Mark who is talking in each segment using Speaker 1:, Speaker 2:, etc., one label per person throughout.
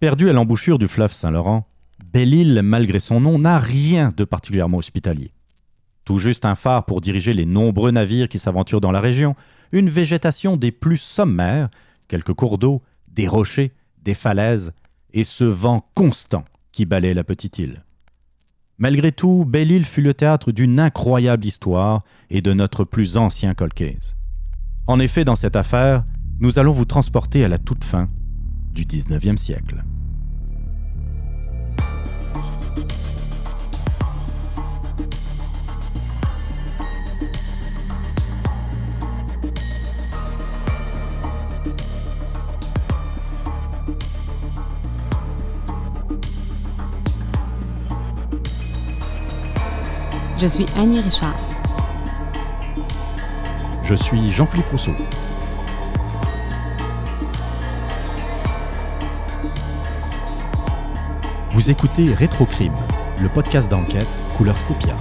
Speaker 1: Perdu à l'embouchure du fleuve Saint-Laurent, Belle-Île, malgré son nom, n'a rien de particulièrement hospitalier. Tout juste un phare pour diriger les nombreux navires qui s'aventurent dans la région, une végétation des plus sommaires, quelques cours d'eau, des rochers, des falaises, et ce vent constant qui balaie la petite île. Malgré tout, Belle-Île fut le théâtre d'une incroyable histoire et de notre plus ancien colcase. En effet, dans cette affaire, nous allons vous transporter à la toute fin du 19e siècle.
Speaker 2: Je suis Annie Richard.
Speaker 1: Je suis Jean-Philippe Rousseau. Vous écoutez Rétrocrime, le podcast d'enquête couleur sépia.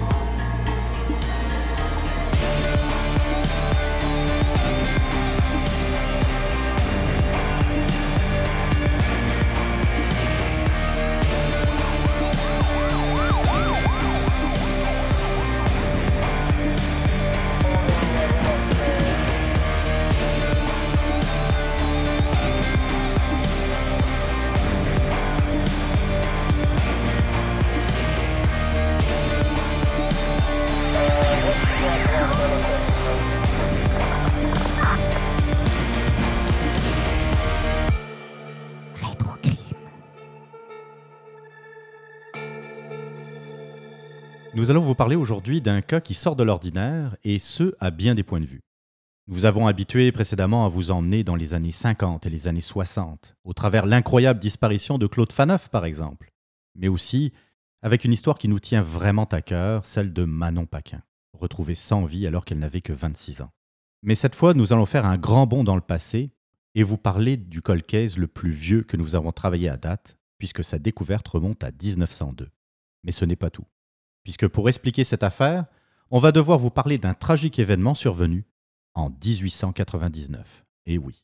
Speaker 1: Nous allons vous parler aujourd'hui d'un cas qui sort de l'ordinaire, et ce, à bien des points de vue. Nous vous avons habitué précédemment à vous emmener dans les années 50 et les années 60, au travers l'incroyable disparition de Claude Faneuf, par exemple, mais aussi avec une histoire qui nous tient vraiment à cœur, celle de Manon Paquin, retrouvée sans vie alors qu'elle n'avait que 26 ans. Mais cette fois, nous allons faire un grand bond dans le passé et vous parler du colcase le plus vieux que nous avons travaillé à date, puisque sa découverte remonte à 1902. Mais ce n'est pas tout puisque pour expliquer cette affaire, on va devoir vous parler d'un tragique événement survenu en 1899. Et oui.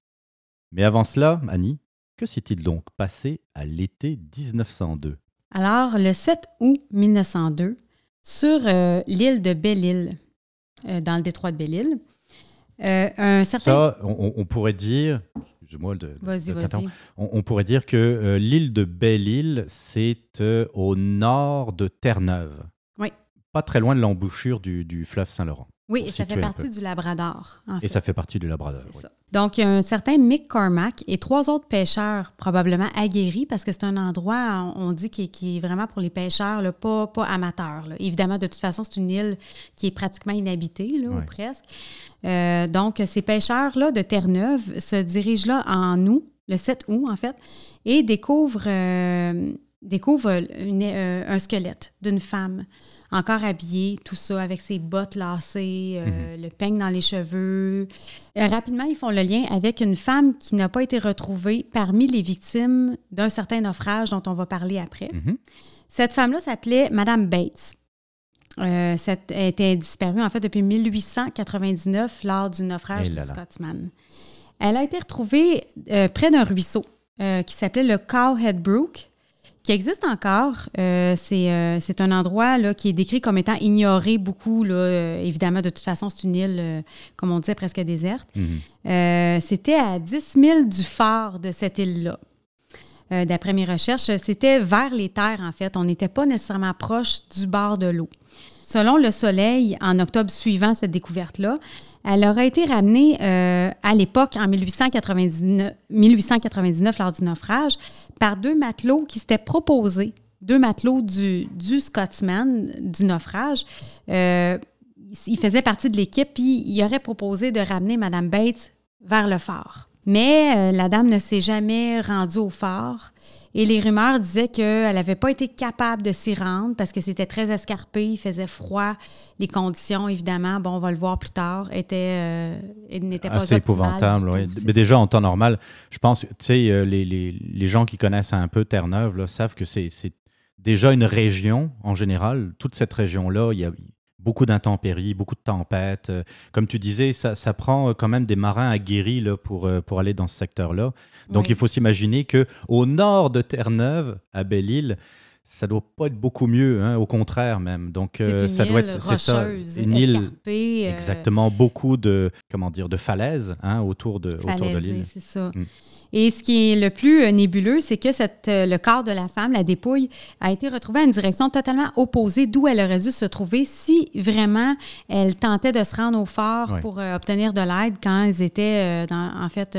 Speaker 1: Mais avant cela, Annie, que s'est-il donc passé à l'été 1902
Speaker 2: Alors, le 7 août 1902, sur euh, l'île de Belle-Île, euh, dans le détroit de Belle-Île, euh, un certain...
Speaker 1: Ça, on, pourrait dire, excuse-moi de, on, pourrait dire que l'île de Belle-Île, c'est au nord de Terre-Neuve pas très loin de l'embouchure du, du, fleuve Saint-Laurent.
Speaker 2: Oui, et ça fait partie du Labrador.
Speaker 1: et ça fait partie du Labrador.
Speaker 2: Oui. Ça. Donc, il y a un certain Mick Cormack et trois autres pêcheurs, probablement aguerris, parce que c'est un endroit, on dit, qui, est vraiment pour les pêcheurs, là, pas, pas amateurs. Évidemment, de toute façon, c'est une île qui est pratiquement inhabitée, là, ou presque. Euh, donc, ces pêcheurs-là de Terre-Neuve se dirigent là en août, le 7 août, en fait, et découvrent, euh, découvrent euh, un squelette d'une femme encore habillée, tout ça, avec ses bottes lacées, euh, mhm. le peigne dans les cheveux. Euh, rapidement, ils font le lien avec une femme qui n'a pas été retrouvée parmi les victimes d'un certain naufrage dont on va parler après.
Speaker 1: Mhm.
Speaker 2: Cette femme-là s'appelait Madame Bates. Euh, cette, elle était disparue en fait depuis 1899 lors du naufrage
Speaker 1: eh
Speaker 2: du Scotsman. Elle a été retrouvée près d'un ruisseau qui s'appelait le Cowhead Brook qui existe encore. Euh, euh, c'est un endroit là, qui est décrit comme étant ignoré beaucoup. Là, euh, évidemment, de toute façon, c'est une île, comme on disait, presque déserte.
Speaker 1: Mhm.
Speaker 2: c'était à 10 000 du phare de cette île-là. D'après mes recherches, c'était vers les terres, en fait. On n'était pas nécessairement proche du bord de l'eau. Selon le Soleil, en octobre suivant cette découverte-là, elle aurait été ramenée euh, à l'époque, en 1899, 1899, lors du naufrage, par deux matelots qui s'étaient proposés, deux matelots du, du Scotsman, du naufrage. Euh, ils faisaient partie de l'équipe, puis ils auraient proposé de ramener Mme Bates vers le phare. Mais euh, la dame ne s'est jamais rendue au phare. Et les rumeurs disaient qu'elle n'avait pas été capable de s'y rendre parce que c'était très escarpé, il faisait froid. Les conditions, évidemment, bon, on va le voir plus tard, étaient, euh, n'étaient pas
Speaker 1: Assez épouvantables, oui. Mais déjà, en temps normal, je pense, tu sais, euh, les, les, les, gens qui connaissent un peu Terre-Neuve savent que c'est déjà une région, en général. Toute cette région-là, il y a, beaucoup d'intempéries, beaucoup de tempêtes. Euh, Comme tu disais, ça, ça prend quand même des marins aguerris là, pour, euh, pour aller dans ce secteur-là. Donc
Speaker 2: Oui.
Speaker 1: il faut s'imaginer que au nord de Terre-Neuve, à Belle-Île, ça doit pas être beaucoup mieux, hein, au contraire même. Donc euh, ça
Speaker 2: île
Speaker 1: doit être, c'est ça, une île
Speaker 2: escarpée, euh,
Speaker 1: exactement beaucoup de comment dire de falaises hein, autour de autour de l'île.
Speaker 2: c'est ça.
Speaker 1: Mm.
Speaker 2: Et ce qui est le plus euh, nébuleux, c'est que cette, euh, le corps de la femme, la dépouille, a été retrouvé à une direction totalement opposée d'où elle aurait dû se trouver si vraiment elle tentait de se rendre au fort pour euh, obtenir de l'aide quand ils étaient, euh, dans- en fait,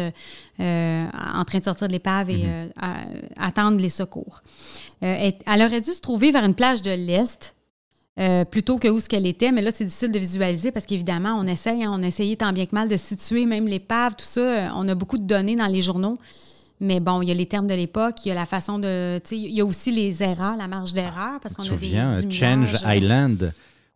Speaker 2: euh, en train de sortir de l'épave et à- attendre les secours. Elle, elle aurait dû se trouver vers une plage de l'Est. Euh, plutôt que où ce qu'elle était, mais là, c'est difficile de visualiser parce qu'évidemment, on essaye, hein, on a essayé tant bien que mal de situer même l'épave, tout ça. Euh, On a beaucoup de données dans les journaux, mais bon, il y a les termes de l'époque, il y a la façon de. Il y a aussi les erreurs, la marge d'erreur, parce qu'on a des.
Speaker 1: souviens,
Speaker 2: du
Speaker 1: Change
Speaker 2: euh,
Speaker 1: Island.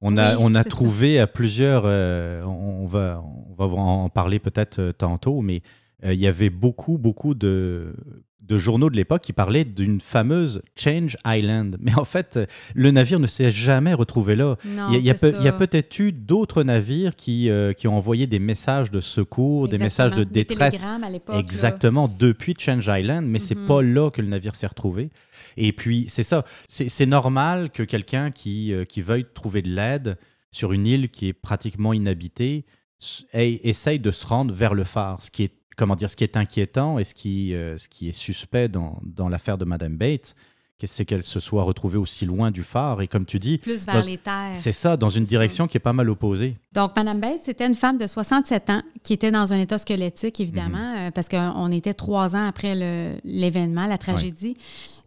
Speaker 1: On a,
Speaker 2: Oui,
Speaker 1: on a trouvé à plusieurs, euh, on, va, on va en parler peut-être euh, tantôt, mais euh, il y avait beaucoup, beaucoup de, de journaux de l'époque qui parlaient d'une fameuse Change Island. Mais en fait, le navire ne s'est jamais retrouvé là.
Speaker 2: Non,
Speaker 1: Il y a- peut-être eu d'autres navires qui, euh, qui ont envoyé des messages de secours, des messages de détresse
Speaker 2: à là.
Speaker 1: Exactement, depuis Change Island, mais c'est
Speaker 2: Mhm.
Speaker 1: pas là que le navire s'est retrouvé. Et puis, c'est ça, c'est normal que quelqu'un qui, euh, qui veuille trouver de l'aide sur une île qui est pratiquement inhabitée essaye de se rendre vers le phare, ce qui est, comment dire, ce qui est inquiétant et ce qui, euh, ce qui est suspect dans, dans l'affaire de Madame Bates, c'est qu'elle se soit retrouvée aussi loin du phare. Et comme tu dis,
Speaker 2: Plus vers
Speaker 1: dans-
Speaker 2: les terres.
Speaker 1: c'est ça, dans une direction qui est pas mal opposée.
Speaker 2: Donc, Madame Bates, c'était une femme de 67 ans qui était dans un état squelettique, évidemment,
Speaker 1: Mhm.
Speaker 2: euh, parce qu'on était trois ans après l'événement, la tragédie.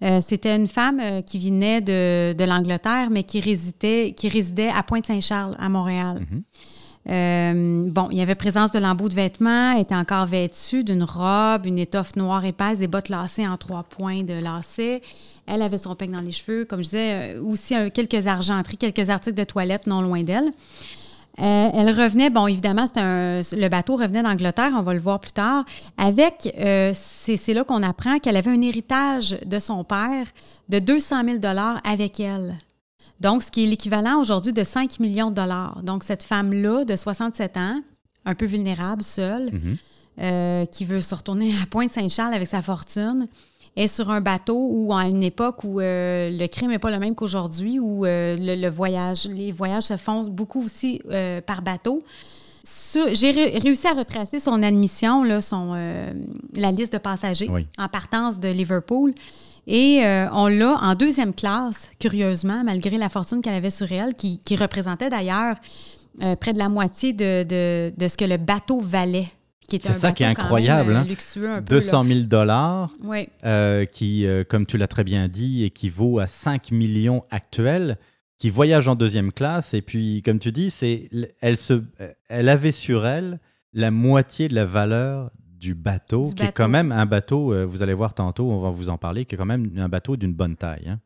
Speaker 2: Euh, c'était une femme euh, qui venait de, de l'Angleterre, mais qui résidait, qui résidait à Pointe-Saint-Charles, à Montréal.
Speaker 1: Mhm.
Speaker 2: Euh, bon, il y avait présence de lambeaux de vêtements, elle était encore vêtue d'une robe, une étoffe noire épaisse, des bottes lacées en trois points de lacets. Elle avait son peigne dans les cheveux, comme je disais, euh, aussi quelques argenteries, quelques articles de toilette non loin d'elle. Euh, elle revenait, bon, évidemment, un- le bateau revenait d'Angleterre, on va le voir plus tard, avec, c'est là qu'on apprend qu'elle avait un héritage de son père de 200 000 avec elle. Donc, ce qui est l'équivalent aujourd'hui de 5 millions de dollars. Donc, cette femme-là, de 67 ans, un peu vulnérable, seule,
Speaker 1: Mhm.
Speaker 2: euh, qui veut se retourner à Pointe-Saint-Charles avec sa fortune, est sur un bateau où, à une époque où euh, le crime n'est pas le même qu'aujourd'hui, où euh, le, le voyage, les voyages se font beaucoup aussi par bateau. J'ai ré- réussi à retracer son admission, là, son, la liste de passagers
Speaker 1: Oui.
Speaker 2: en partance de Liverpool. Et euh, on l'a en deuxième classe, curieusement, malgré la fortune qu'elle avait sur elle, qui, qui représentait d'ailleurs euh, près de la moitié de, de- de ce que le bateau valait.
Speaker 1: C'est ça qui est incroyable,
Speaker 2: même, euh,
Speaker 1: hein.
Speaker 2: luxueux un peu. là.
Speaker 1: 200 000 dollars.
Speaker 2: Oui,
Speaker 1: euh, qui, comme tu l'as très bien dit, équivaut à 5 millions actuels, qui voyagent en deuxième classe. Et puis, comme tu dis, elle, se, elle avait sur elle la moitié de la valeur du bateau,
Speaker 2: Du
Speaker 1: qui est quand même un bateau, euh, vous allez voir tantôt, on va vous en parler, qui est quand même un bateau d'une bonne taille. hein.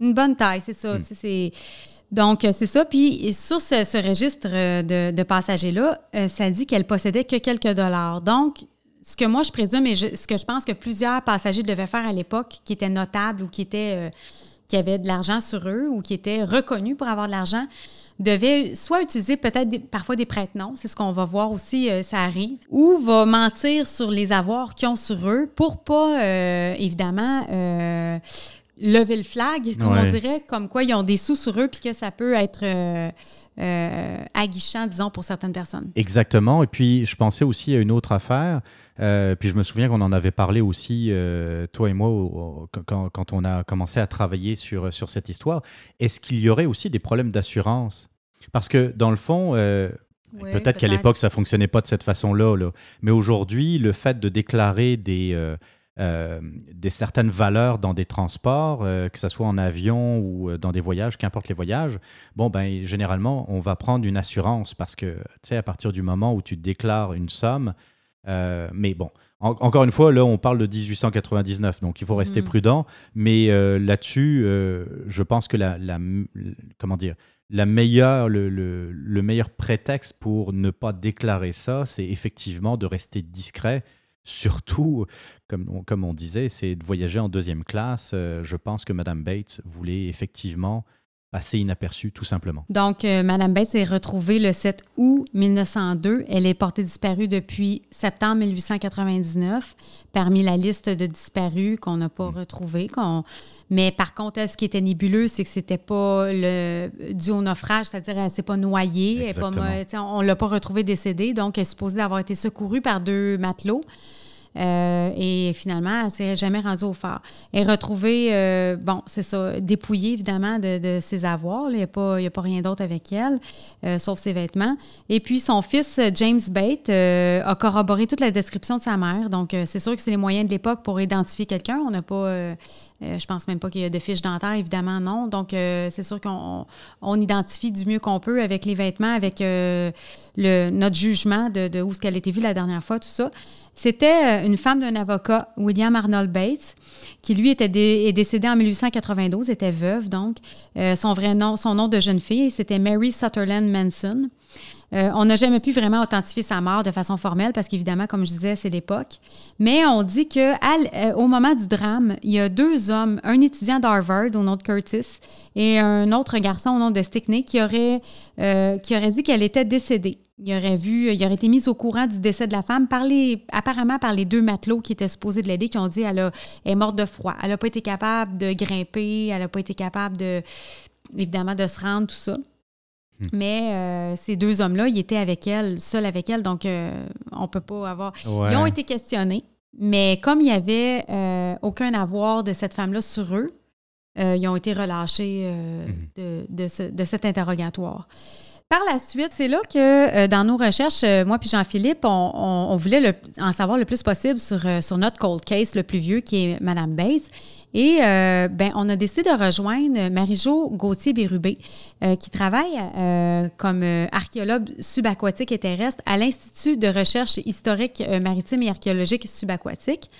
Speaker 2: une bonne taille, c'est ça.
Speaker 1: Mm.
Speaker 2: c'est- Donc, euh, c'est ça. Puis, sur ce, ce registre euh, de, de passagers-là, ça dit qu'elle possédait que quelques dollars. Donc, ce que moi, je présume et je- ce que je pense que plusieurs passagers devaient faire à l'époque, qui étaient notables ou qui étaient... euh, qui avaient de l'argent sur eux ou qui étaient reconnus pour avoir de l'argent, devaient soit utiliser peut-être des- parfois des prête-noms, c'est ce qu'on va voir aussi, euh, ça arrive, ou va mentir sur les avoirs qu'ils ont sur eux pour pas, euh, évidemment, euh, lever le flag, comme on dirait, comme quoi ils ont des sous sur eux puis que ça peut être aguichant, disons, pour certaines personnes.
Speaker 1: Exactement. Et puis, je pensais aussi à une autre affaire. Euh, puis, je me souviens qu'on en avait parlé aussi, euh, toi et moi, au- au- quand, quand on a commencé à travailler sur, sur cette histoire. Est-ce qu'il y aurait aussi des problèmes d'assurance? Parce que, dans le fond, euh,
Speaker 2: Oui,
Speaker 1: peut-être qu'à l'époque, ça fonctionnait pas de cette façon-là. là. Mais aujourd'hui, le fait de déclarer des, euh, euh, des certaines valeurs dans des transports, euh, que ce soit en avion ou euh, dans des voyages, qu'importe les voyages, bon, ben, généralement, on va prendre une assurance parce que, tu sais, à partir du moment où tu déclares une somme, euh, mais bon, en- encore une fois, là, on parle de 1899, donc il faut rester
Speaker 2: Mhm.
Speaker 1: prudent. Mais euh, là-dessus, euh, je pense que la, la- comment dire, la meilleure, le, le- le meilleur prétexte pour ne pas déclarer ça, c'est effectivement de rester discret. Surtout, comme on, comme on disait, c'est de voyager en deuxième classe. Je pense que Madame Bates voulait effectivement passé inaperçue, tout simplement.
Speaker 2: Donc, euh, Madame Bates est retrouvée le 7 août 1902. Elle est portée disparue depuis septembre 1899, parmi la liste de disparus qu'on n'a pas retrouvés. qu'on- Mais par contre, ce qui était nébuleux, c'est que c'était pas le dû au naufrage, c'est-à-dire elle s'est pas noyée, elle pas, on l'a pas retrouvée décédée, donc elle est supposée avoir été secourue par deux matelots. Euh, et finalement, elle s'est jamais rendue au phare. Elle est retrouvée, euh, bon, c'est ça, dépouillée évidemment de, ses avoirs. Il n'y a, pas- a pas rien d'autre avec elle, euh, sauf ses vêtements. Et puis, son fils, James Bate, a corroboré toute la description de sa mère. Donc, c'est sûr que c'est les moyens de l'époque pour identifier quelqu'un. On n'a pas, euh, je pense même pas qu'il y a de fiches dentaires, évidemment, non. Donc, c'est sûr qu'on on identifie du mieux qu'on peut avec les vêtements, avec notre jugement de, de où ce qu'elle a été vue la dernière fois, tout ça. C'était euh, une femme d'un avocat, William Arnold Bates, qui lui était est décédé en 1892, était veuve donc. Euh, son vrai nom, son nom de jeune fille, c'était Mary Sutherland Manson. Euh, on n'a jamais pu vraiment authentifier sa mort de façon formelle parce qu'évidemment, comme je disais, c'est l'époque. Mais on dit que au moment du drame, il y a deux hommes, un étudiant d'Harvard au nom de Curtis et un autre garçon au nom de Stickney qui aurait, qui aurait dit qu'elle était décédée. Il aurait vu, il aurait été mis au courant du décès de la femme par les, apparemment par les deux matelots qui étaient supposés de l'aider, qui ont dit elle, a- elle est morte de froid. Elle n'a pas été capable de grimper, elle n'a pas été capable de, évidemment, de se rendre, tout ça. Mais euh, ces deux hommes-là, ils étaient avec elle, seuls avec elle, donc euh, on peut pas avoir.
Speaker 1: Ouais.
Speaker 2: Ils ont été questionnés, mais comme il n'y avait euh, aucun avoir de cette femme-là sur eux, ils ont été relâchés de, de ce- de cet interrogatoire. Par la suite, c'est là que euh, dans nos recherches, euh, moi puis Jean-Philippe, on, voulait en savoir le plus possible sur, euh, sur notre cold case le plus vieux, qui est Madame Bates. Et ben, on a décidé de rejoindre Marie-Jo Gauthier-Bérubé, qui travaille comme archéologue subaquatique et terrestre à l'Institut de recherche historique maritime et archéologique subaquatique.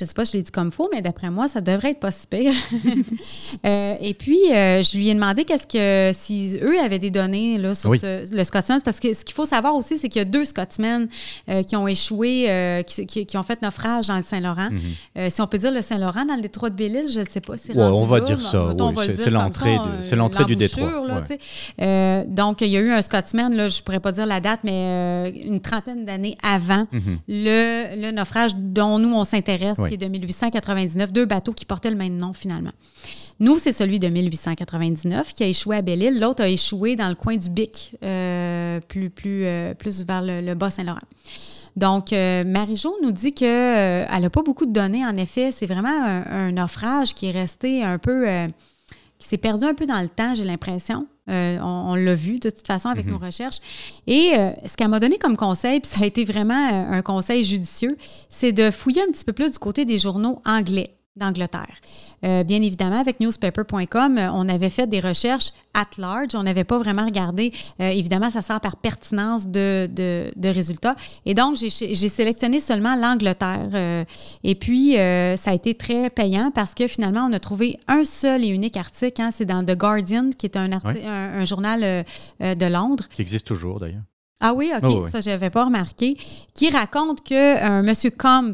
Speaker 2: Je ne sais pas si je l'ai dit comme faux, mais d'après moi, ça devrait être pas si pire. Euh, et puis, euh, je lui ai demandé qu'est-ce que si eux avaient des données là, sur
Speaker 1: Oui.
Speaker 2: ce- le Scotsman, parce que ce qu'il faut savoir aussi, c'est qu'il y a deux Scotsmen euh, qui ont échoué, qui, qui- qui ont fait naufrage dans le Saint-Laurent.
Speaker 1: Mhm.
Speaker 2: Si on peut dire le Saint-Laurent dans le détroit de Belle-Île, je ne sais pas si
Speaker 1: Ouais, on va
Speaker 2: là,
Speaker 1: dire ça,
Speaker 2: mettons,
Speaker 1: oui,
Speaker 2: on va le
Speaker 1: c'est- l'entrée
Speaker 2: ça,
Speaker 1: de- c'est l'entrée du détroit,
Speaker 2: là,
Speaker 1: ouais.
Speaker 2: donc, il y a eu un Scotsman, là, je pourrais pas dire la date, mais une trentaine d'années avant
Speaker 1: Mhm.
Speaker 2: le, le naufrage dont nous, on s'intéresse,
Speaker 1: Oui.
Speaker 2: Est de 1899, deux bateaux qui portaient le même nom finalement. Nous, c'est celui de 1899 qui a échoué à Belle-Île. L'autre a échoué dans le coin du Bic, euh, plus, plus, euh, plus vers le, Bas-Saint-Laurent. Donc, euh, Marie-Jo nous dit qu'elle n'a pas beaucoup de données. En effet, c'est vraiment un, un naufrage qui est resté un peu... qui s'est perdu un peu dans le temps, j'ai l'impression. Euh, on on l'a vu de toute façon avec
Speaker 1: Mhm.
Speaker 2: nos recherches. Et euh, ce qu'elle m'a donné comme conseil, puis ça a été vraiment euh, un conseil judicieux, c'est de fouiller un petit peu plus du côté des journaux anglais d'Angleterre. Euh, bien évidemment, avec newspaper.com, euh, on avait fait des recherches at large. On n'avait pas vraiment regardé. euh, évidemment, ça sert par pertinence de, de- de résultats. Et donc, j'ai sélectionné seulement l'Angleterre. euh, et puis, ça a été très payant parce que finalement, on a trouvé un seul et unique article. hein, C'est dans The Guardian, qui est un, un, un journal de Londres.
Speaker 1: Qui existe toujours, d'ailleurs.
Speaker 2: Ah oui, OK,
Speaker 1: Oh, oui.
Speaker 2: ça, je n'avais pas remarqué. Qui raconte que un monsieur Combs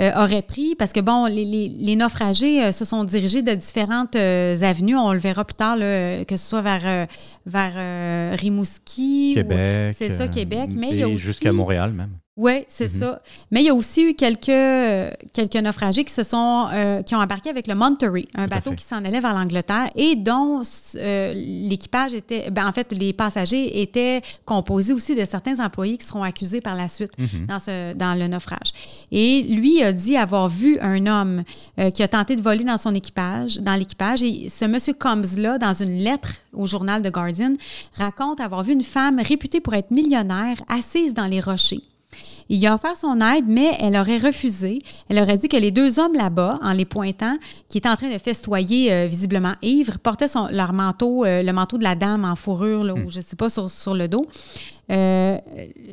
Speaker 2: euh, aurait pris, parce que bon, les, les- les naufragés euh, se sont dirigés de différentes euh, avenues. On le verra plus tard, là, que ce soit vers, euh, vers euh, Rimouski. ou-
Speaker 1: Québec.
Speaker 2: c'est ça,
Speaker 1: euh,
Speaker 2: Québec, mais il y a aussi-
Speaker 1: Jusqu'à Montréal, même.
Speaker 2: Oui, c'est
Speaker 1: Mhm.
Speaker 2: ça. Mais il y a aussi eu quelques, euh, quelques naufragés qui se sont euh, qui ont embarqué avec le Monterey, un
Speaker 1: Tout
Speaker 2: bateau qui s'en allait vers l'Angleterre et dont euh, l'équipage était, ben, en fait, les passagers étaient composés aussi de certains employés qui seront accusés par la suite
Speaker 1: Mhm.
Speaker 2: dans, ce, dans le naufrage. Et lui a dit avoir vu un homme euh, qui a tenté de voler dans son équipage, dans l'équipage. Et ce monsieur Combs-là, dans une lettre au journal The Guardian, raconte avoir vu une femme réputée pour être millionnaire assise dans les rochers. Il a offert son aide, mais elle aurait refusé. Elle aurait dit que les deux hommes là-bas, en les pointant, qui étaient en train de festoyer euh, visiblement ivres, portaient son- leur manteau, euh, le manteau de la dame en fourrure, là, ou je ne sais pas, sur, sur le dos. Euh,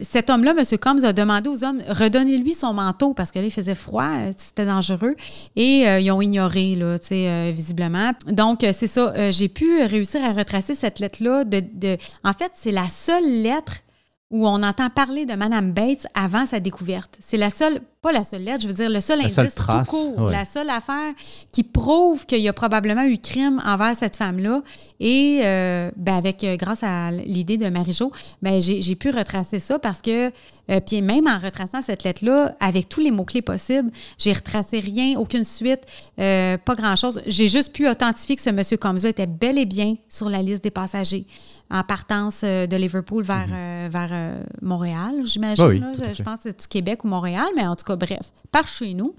Speaker 2: cet homme-là, M. Combs, a demandé aux hommes redonnez-lui son manteau parce que là, il faisait froid, c'était dangereux. Et euh, ils ont ignoré, là, euh, visiblement. Donc, c'est ça. J'ai pu réussir à retracer cette lettre-là. De, de- En fait, c'est la seule lettre où on entend parler de Madame Bates avant sa découverte. C'est la seule, pas la seule lettre, je veux dire, le seul
Speaker 1: La
Speaker 2: indice tout court,
Speaker 1: ouais.
Speaker 2: la seule affaire qui prouve qu'il y a probablement eu crime envers cette femme-là. Et euh, ben avec, euh, grâce à l'idée de Marie-Jo, ben j'ai pu retracer ça parce que, euh, puis même en retraçant cette lettre-là, avec tous les mots-clés possibles, j'ai retracé rien, aucune suite, euh, pas grand-chose. J'ai juste pu authentifier que ce monsieur Combs-là était bel et bien sur la liste des passagers en partance de Liverpool vers, euh, vers Montréal, j'imagine.
Speaker 1: Oui, à
Speaker 2: je, je pense que c'est du Québec ou Montréal, mais en tout cas, bref, par chez nous.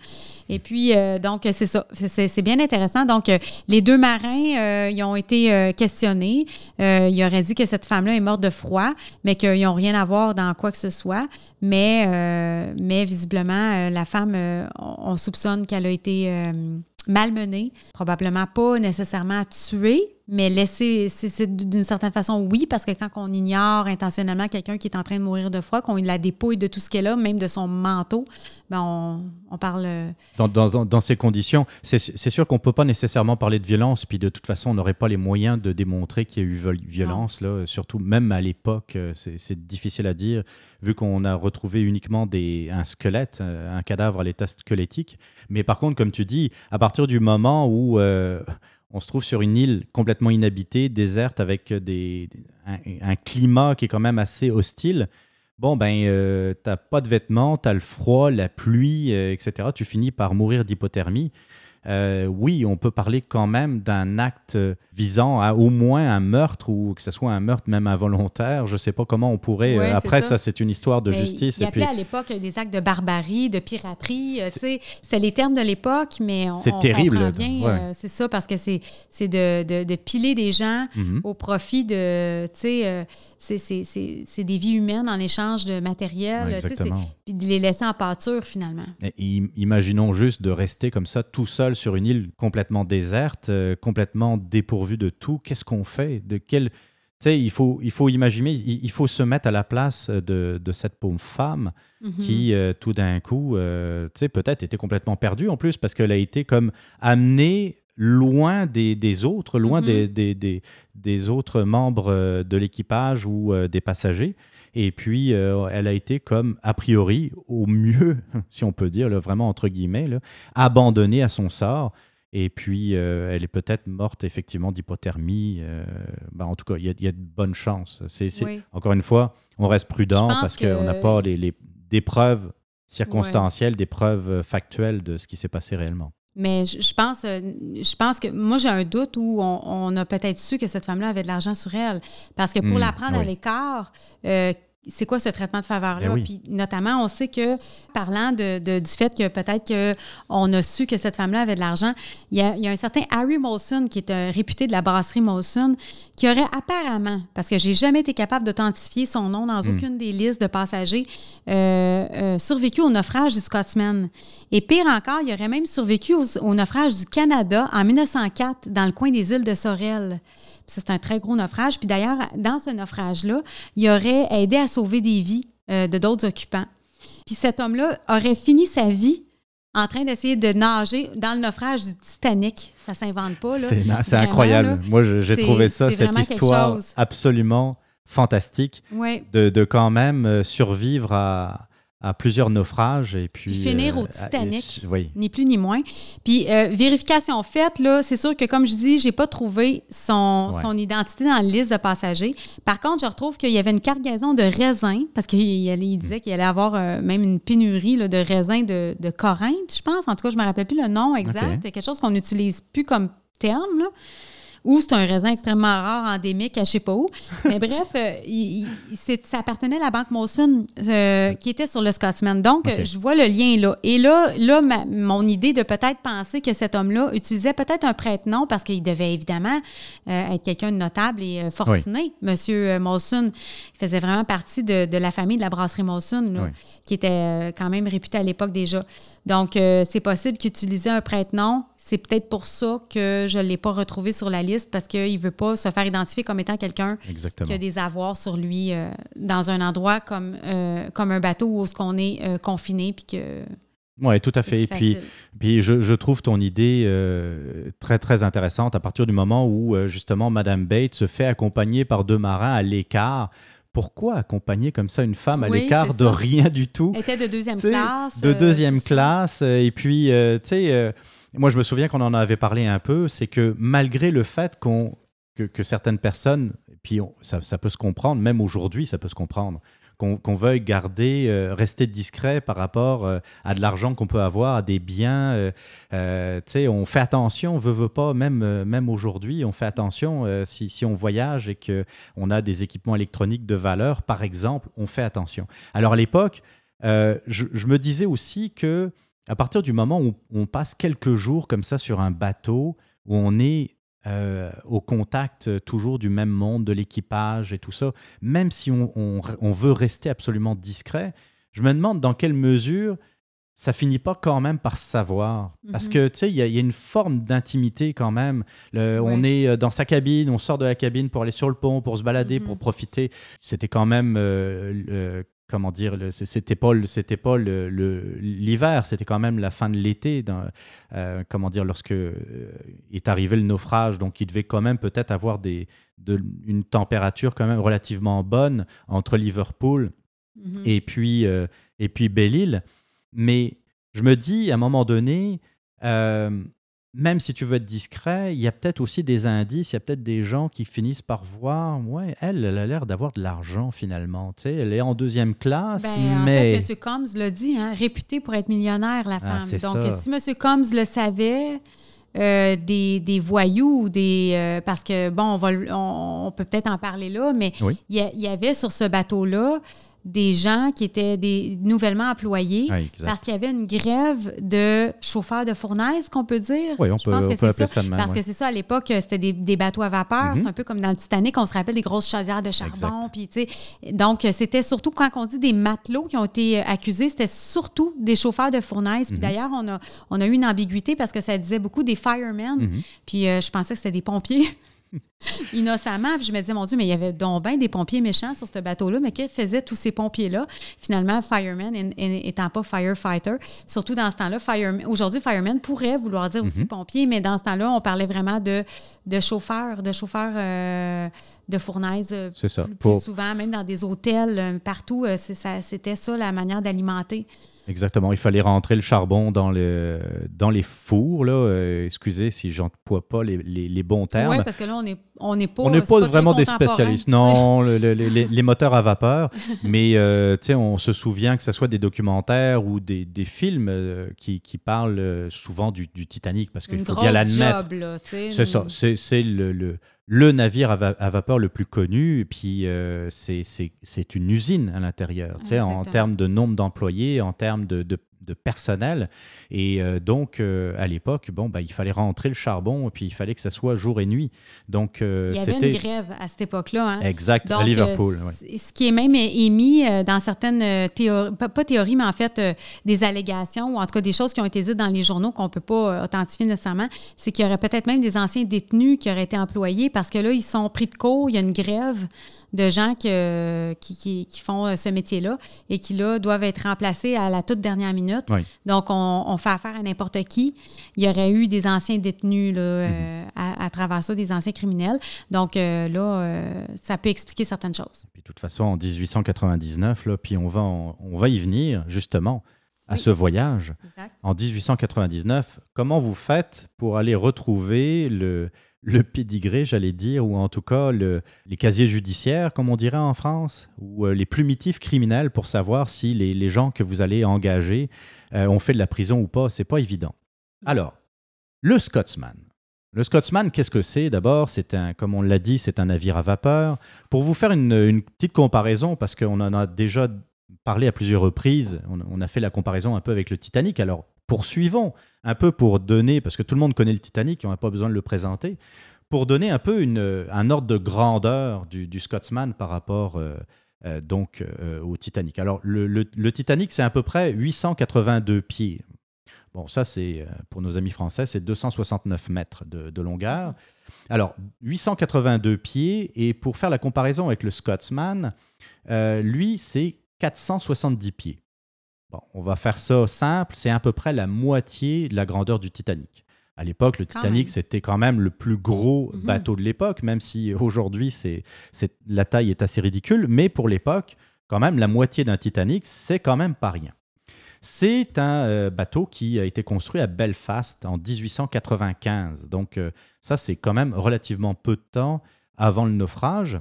Speaker 2: Et puis, euh, donc, c'est ça. C'est bien intéressant. Donc, euh, les deux marins, euh, ils ont été euh, questionnés. Ils auraient dit que cette femme-là est morte de froid, mais qu'ils n'ont rien à voir dans quoi que ce soit. Mais, mais visiblement, la femme, on, on soupçonne qu'elle a été malmenée, probablement pas nécessairement tuée, mais laissée, c'est- d'une certaine façon oui, parce que quand on ignore intentionnellement quelqu'un qui est en train de mourir de froid, qu'on la dépouille de tout ce qu'elle a, même de son manteau, ben on, on parle... euh,
Speaker 1: Dans, dans- dans ces conditions, c'est sûr qu'on ne peut pas nécessairement parler de violence, puis de toute façon, on n'aurait pas les moyens de démontrer qu'il y a eu violence, là, surtout même à l'époque, euh, c'est difficile à dire, vu qu'on a retrouvé uniquement des, un squelette, euh, un cadavre à l'état squelettique. Mais par contre, comme tu dis, à partir du moment où euh, on se trouve sur une île complètement inhabitée, déserte, avec des, un, climat qui est quand même assez hostile, Bon, ben, euh, t'as pas de vêtements, t'as le froid, la pluie, euh, etc. Tu finis par mourir d'hypothermie. Euh, oui, on peut parler quand même d'un acte euh, visant à au moins un meurtre ou que ce soit un meurtre même involontaire. Je sais pas comment on pourrait.
Speaker 2: Ouais,
Speaker 1: euh, après,
Speaker 2: ça.
Speaker 1: ça, c'est une histoire de
Speaker 2: Mais
Speaker 1: justice.
Speaker 2: Il, il
Speaker 1: et puis,
Speaker 2: appelait à l'époque des actes de barbarie, de piraterie. euh,
Speaker 1: C'est-
Speaker 2: les termes de l'époque, mais on,
Speaker 1: C'est terrible,
Speaker 2: comprend bien.
Speaker 1: ouais.
Speaker 2: euh, c'est ça, parce que c'est de, de, de piler des gens
Speaker 1: Mhm.
Speaker 2: au profit de. Tu sais, euh, c'est- des vies humaines en échange de matériel.
Speaker 1: Ouais, exactement.
Speaker 2: Puis de les laisser en pâture, finalement.
Speaker 1: Et imaginons juste de rester comme ça tout seul sur une île complètement déserte, euh, complètement dépourvue de tout. Qu'est-ce qu'on fait? De quel tu sais, il faut, il faut imaginer, il, il faut se mettre à la place de, de cette pauvre femme
Speaker 2: Mhm.
Speaker 1: qui, euh, tout d'un coup, euh, tu sais, peut-être était complètement perdue en plus parce qu'elle a été comme amenée loin des, des autres, loin
Speaker 2: Mhm.
Speaker 1: des, des, des- des autres membres de l'équipage ou des passagers. Et puis, euh, elle a été comme, a priori, au mieux, si on peut dire, là, vraiment entre guillemets, là, abandonnée à son sort. Et puis, euh, elle est peut-être morte effectivement d'hypothermie. euh, ben, en tout cas, il y, a- il y a de bonnes chances. C'est, c'est-
Speaker 2: Oui.
Speaker 1: Encore une fois, on reste prudent parce qu'on n'a pas les, les- des preuves circonstancielles, des preuves factuelles de ce qui s'est passé réellement.
Speaker 2: Mais je, pense, euh, je pense que moi, j'ai un doute où on, on a peut-être su que cette femme-là avait de l'argent sur elle. Parce que pour
Speaker 1: Hmm,
Speaker 2: la prendre à l'écart, euh, c'est quoi ce traitement de faveur-là?
Speaker 1: Ben oui.
Speaker 2: Puis notamment, on sait que, parlant de, de- du fait que peut-être qu'on a su que cette femme-là avait de l'argent, il y, a, il y a un certain Harry Molson, qui est un réputé de la brasserie Molson, qui aurait apparemment, parce que j'ai jamais été capable d'authentifier son nom dans
Speaker 1: Hmm.
Speaker 2: aucune des listes de passagers, euh, euh, survécu au naufrage du Scotsman. Et pire encore, il aurait même survécu au, au naufrage du Canada en 1904 dans le coin des îles de Sorel. Ça, C'est un très gros naufrage. Puis d'ailleurs, dans ce naufrage-là, il aurait aidé à sauver des vies euh, de d'autres occupants. Puis cet homme-là aurait fini sa vie en train d'essayer de nager dans le naufrage du Titanic. Ça s'invente pas, là.
Speaker 1: C'est, incroyable.
Speaker 2: là,
Speaker 1: Moi, j'ai trouvé ça, cette histoire absolument fantastique
Speaker 2: Oui.
Speaker 1: de, de quand même euh, survivre à, à plusieurs naufrages et puis...
Speaker 2: Puis finir au
Speaker 1: à-
Speaker 2: Titanic.
Speaker 1: et- oui.
Speaker 2: Ni plus ni moins. Puis, euh, vérification faite, là, c'est sûr que, comme je dis, j'ai pas trouvé son,
Speaker 1: Ouais.
Speaker 2: son identité dans la liste de passagers. Par contre, je retrouve qu'il y avait une cargaison de raisins, parce qu'il il disait qu'il allait avoir euh, même une pénurie là, de raisins de, de Corinthe, je pense. En tout cas, je me rappelle plus le nom exact.
Speaker 1: Ok.
Speaker 2: C'est quelque chose qu'on n'utilise plus comme terme, là. Ou c'est un raisin extrêmement rare, endémique, à je sais pas où. Mais bref, euh, il- il- c'est- ça appartenait à la Banque Molson euh, qui était sur le Scotsman. Donc, euh, je vois le lien là. Et là, là ma- mon idée de peut-être penser que cet homme-là utilisait peut-être un prête-nom parce qu'il devait évidemment euh, être quelqu'un de notable et fortuné. Monsieur euh, Molson il faisait vraiment partie de, de la famille de la brasserie Molson, là,
Speaker 1: Oui.
Speaker 2: qui était quand même réputée à l'époque déjà. Donc, c'est possible qu'il utilisait un prête-nom. C'est peut-être pour ça que je ne l'ai pas retrouvé sur la liste parce qu'il ne veut pas se faire identifier comme étant quelqu'un qui a des avoirs sur lui euh, dans un endroit comme, euh, comme un bateau où est-ce qu'on est euh, confiné puis que
Speaker 1: Oui, tout à fait. Et puis. Puis je, je trouve ton idée euh, très très intéressante à partir du moment où euh, justement Madame Bates se fait accompagner par deux marins à l'écart pourquoi accompagner comme ça une femme à
Speaker 2: Oui,
Speaker 1: l'écart de
Speaker 2: ça.
Speaker 1: rien du tout?
Speaker 2: Elle était de deuxième classe.
Speaker 1: de deuxième classe. Et puis, tu sais, moi, je me souviens qu'on en avait parlé un peu, c'est que malgré le fait qu'on, que, certaines personnes, et puis ça, peut se comprendre, même aujourd'hui, ça peut se comprendre, qu'on veuille garder, euh, rester discret par rapport euh, à de l'argent qu'on peut avoir, à des biens. euh, euh, on fait attention, on veut, veut pas, même, même aujourd'hui, on fait attention si, si on voyage et qu'on a des équipements électroniques de valeur, par exemple, on fait attention. Alors à l'époque, je me disais aussi que à partir du moment où on passe quelques jours comme ça sur un bateau, où on est euh, au contact euh, toujours du même monde, de l'équipage et tout ça, même si on, on- on veut rester absolument discret, je me demande dans quelle mesure ça finit pas quand même par se savoir. Parce
Speaker 2: Mhm.
Speaker 1: que, tu sais, il y, a- il y a une forme d'intimité quand même. Le- On est euh, dans sa cabine, on sort de la cabine pour aller sur le pont, pour se balader,
Speaker 2: Mhm.
Speaker 1: pour profiter. C'était quand même, euh, comment dire, c'était pas, c'était pas le- l'hiver, c'était quand même la fin de l'été, euh, comment dire, lorsque euh, est arrivé le naufrage. Donc, il devait quand même peut-être avoir des, de- une température quand même relativement bonne entre Liverpool
Speaker 2: Mhm.
Speaker 1: et puis, euh, et puis Belle-Île. Mais je me dis, à un moment donné, euh, même si tu veux être discret, il y a peut-être aussi des indices, il y a peut-être des gens qui finissent par voir, ouais, elle, elle a l'air d'avoir de l'argent finalement. Tu sais, elle est en deuxième classe,
Speaker 2: Ben,
Speaker 1: mais...
Speaker 2: En fait, M. Combs l'a dit, hein, réputé pour être millionnaire, la
Speaker 1: Ah,
Speaker 2: femme. Donc,
Speaker 1: ça.
Speaker 2: si M. Combs le savait, euh, des, des voyous ou des. euh, parce que, bon, on, va, on, on peut peut-être en parler là, mais
Speaker 1: Oui.
Speaker 2: il y, a- il y avait sur ce bateau-là des gens qui étaient des nouvellement employés parce qu'il y avait une grève de chauffeurs de fournaise, qu'on peut dire?
Speaker 1: Oui, on
Speaker 2: Je
Speaker 1: peut,
Speaker 2: pense
Speaker 1: on
Speaker 2: que
Speaker 1: peut
Speaker 2: c'est
Speaker 1: appeler
Speaker 2: ça.
Speaker 1: ça de même.
Speaker 2: Parce que c'est ça, à l'époque, euh, c'était des, des bateaux à vapeur.
Speaker 1: Mhm.
Speaker 2: C'est un peu comme dans le Titanic, on se rappelle des grosses chaudières de charbon. Puis, donc, euh, c'était surtout quand on dit des matelots qui ont été euh, accusés, c'était surtout des chauffeurs de fournaise. Puis
Speaker 1: Mhm.
Speaker 2: d'ailleurs, on a, on a eu une ambiguïté parce que ça disait beaucoup des firemen.
Speaker 1: Mhm.
Speaker 2: Puis euh, je pensais que c'était des pompiers. Innocemment, puis je me disais, mon Dieu, mais il y avait donc bien des pompiers méchants sur ce bateau-là, mais que faisaient tous ces pompiers-là? Finalement, fireman en- en- étant pas firefighter, surtout dans ce temps-là, fireman, aujourd'hui, fireman pourrait vouloir dire aussi
Speaker 1: Mhm.
Speaker 2: pompier, mais dans ce temps-là, on parlait vraiment de, de chauffeurs, de chauffeurs euh, de fournaise euh,
Speaker 1: C'est ça.
Speaker 2: plus,
Speaker 1: Pour-
Speaker 2: plus souvent, même dans des hôtels, euh, partout, ça- c'était ça la manière d'alimenter.
Speaker 1: Exactement. Il fallait rentrer le charbon dans, le, dans les fours. Là. Euh, excusez si j'emploie pas les, les, les bons termes.
Speaker 2: Oui, parce que là, on n'est on n'est pas.
Speaker 1: on n'est
Speaker 2: c'est
Speaker 1: pas,
Speaker 2: très
Speaker 1: vraiment des spécialistes. Non, le- le- les, les moteurs à vapeur. mais euh, on se souvient que ce soit des documentaires ou des, des films euh, qui, qui parlent euh, souvent du, du Titanic, parce qu'il faut bien l'admettre. C'est
Speaker 2: une-
Speaker 1: le, le, le navire à, va- à vapeur le plus connu. Et puis, euh, c'est- une usine à l'intérieur, en termes de nombre d'employés, en termes de, de, de personnel. Et euh, donc, euh, à l'époque, bon, bah, il fallait rentrer le charbon et puis il fallait que ça soit jour et nuit. Donc, euh,
Speaker 2: Il y avait une grève à cette époque-là. Hein?
Speaker 1: exact
Speaker 2: Donc,
Speaker 1: à Liverpool. ouais.
Speaker 2: Ce qui est même émis dans certaines théories, pas, pas théories, mais en fait des allégations, ou en tout cas des choses qui ont été dites dans les journaux qu'on ne peut pas authentifier nécessairement, c'est qu'il y aurait peut-être même des anciens détenus qui auraient été employés parce que là, ils sont pris de court, il y a une grève de gens que- qui, qui- qui font euh, ce métier-là et qui, là, doivent être remplacés à la toute dernière minute.
Speaker 1: Oui.
Speaker 2: Donc, on, on fait affaire à n'importe qui. Il y aurait eu des anciens détenus là, euh, à, à travers ça, des anciens criminels. Donc, euh, là, euh, ça peut expliquer certaines choses.
Speaker 1: Puis, de toute façon, en 1899, là, puis on va, en- on va y venir justement à
Speaker 2: Oui.
Speaker 1: ce voyage.
Speaker 2: Exact.
Speaker 1: en 1899, comment vous faites pour aller retrouver le, le pédigré, j'allais dire, ou en tout cas le- les casiers judiciaires, comme on dirait en France, ou euh, les plumitifs criminels pour savoir si les, les gens que vous allez engager euh, ont fait de la prison ou pas C'est pas évident. Alors, le Scotsman. Le Scotsman, qu'est-ce que c'est? D'abord, c'est un, comme on l'a dit, c'est un navire à vapeur. Pour vous faire une, une petite comparaison, parce qu'on en a déjà parlé à plusieurs reprises, on, on a fait la comparaison un peu avec le Titanic. Alors, poursuivons un peu pour donner, parce que tout le monde connaît le Titanic, on n'a pas besoin de le présenter, pour donner un peu une, un ordre de grandeur du, Scotsman par rapport euh, euh, donc euh, au Titanic. Alors, le, Titanic, c'est à peu près 882 pieds. Bon, ça, c'est pour nos amis français, c'est 269 mètres de, de longueur. Alors, 882 pieds, et pour faire la comparaison avec le Scotsman, lui, c'est 470 pieds. Bon, on va faire ça simple, c'est à peu près la moitié de la grandeur du Titanic. À l'époque, le Titanic, c'était quand même le plus gros
Speaker 2: Mhm.
Speaker 1: bateau de l'époque, même si aujourd'hui, c'est, c'est- la taille est assez ridicule. Mais pour l'époque, quand même, la moitié d'un Titanic, c'est quand même pas rien. C'est un euh, bateau qui a été construit à Belfast en 1895. Donc, euh, ça, c'est quand même relativement peu de temps avant le naufrage.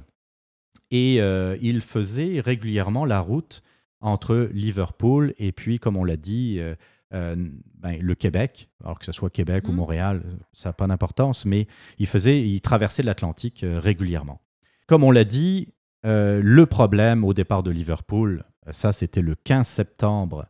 Speaker 1: Et euh, il faisait régulièrement la route entre Liverpool et puis, comme on l'a dit, euh, euh, ben, le Québec. Alors que ce soit Québec ou
Speaker 2: Mhm.
Speaker 1: Montréal, ça n'a pas d'importance, mais il, faisait, il traversait l'Atlantique euh, régulièrement. Comme on l'a dit, le problème au départ de Liverpool, ça c'était le 15 septembre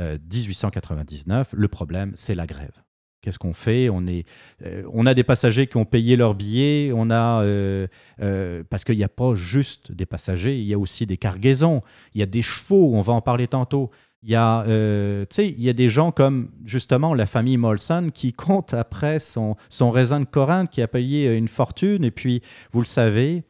Speaker 1: euh, 1899, le problème c'est la grève. Qu'est-ce qu'on fait? On, est, euh, on a des passagers qui ont payé leur billet, on a, euh, euh, parce qu'il n'y a pas juste des passagers, il y a aussi des cargaisons, il y a des chevaux, on va en parler tantôt. Il y, a, il y a des gens comme justement la famille Molson qui compte après son, raisin de Corinthe qui a payé une fortune. Et puis, vous le savez,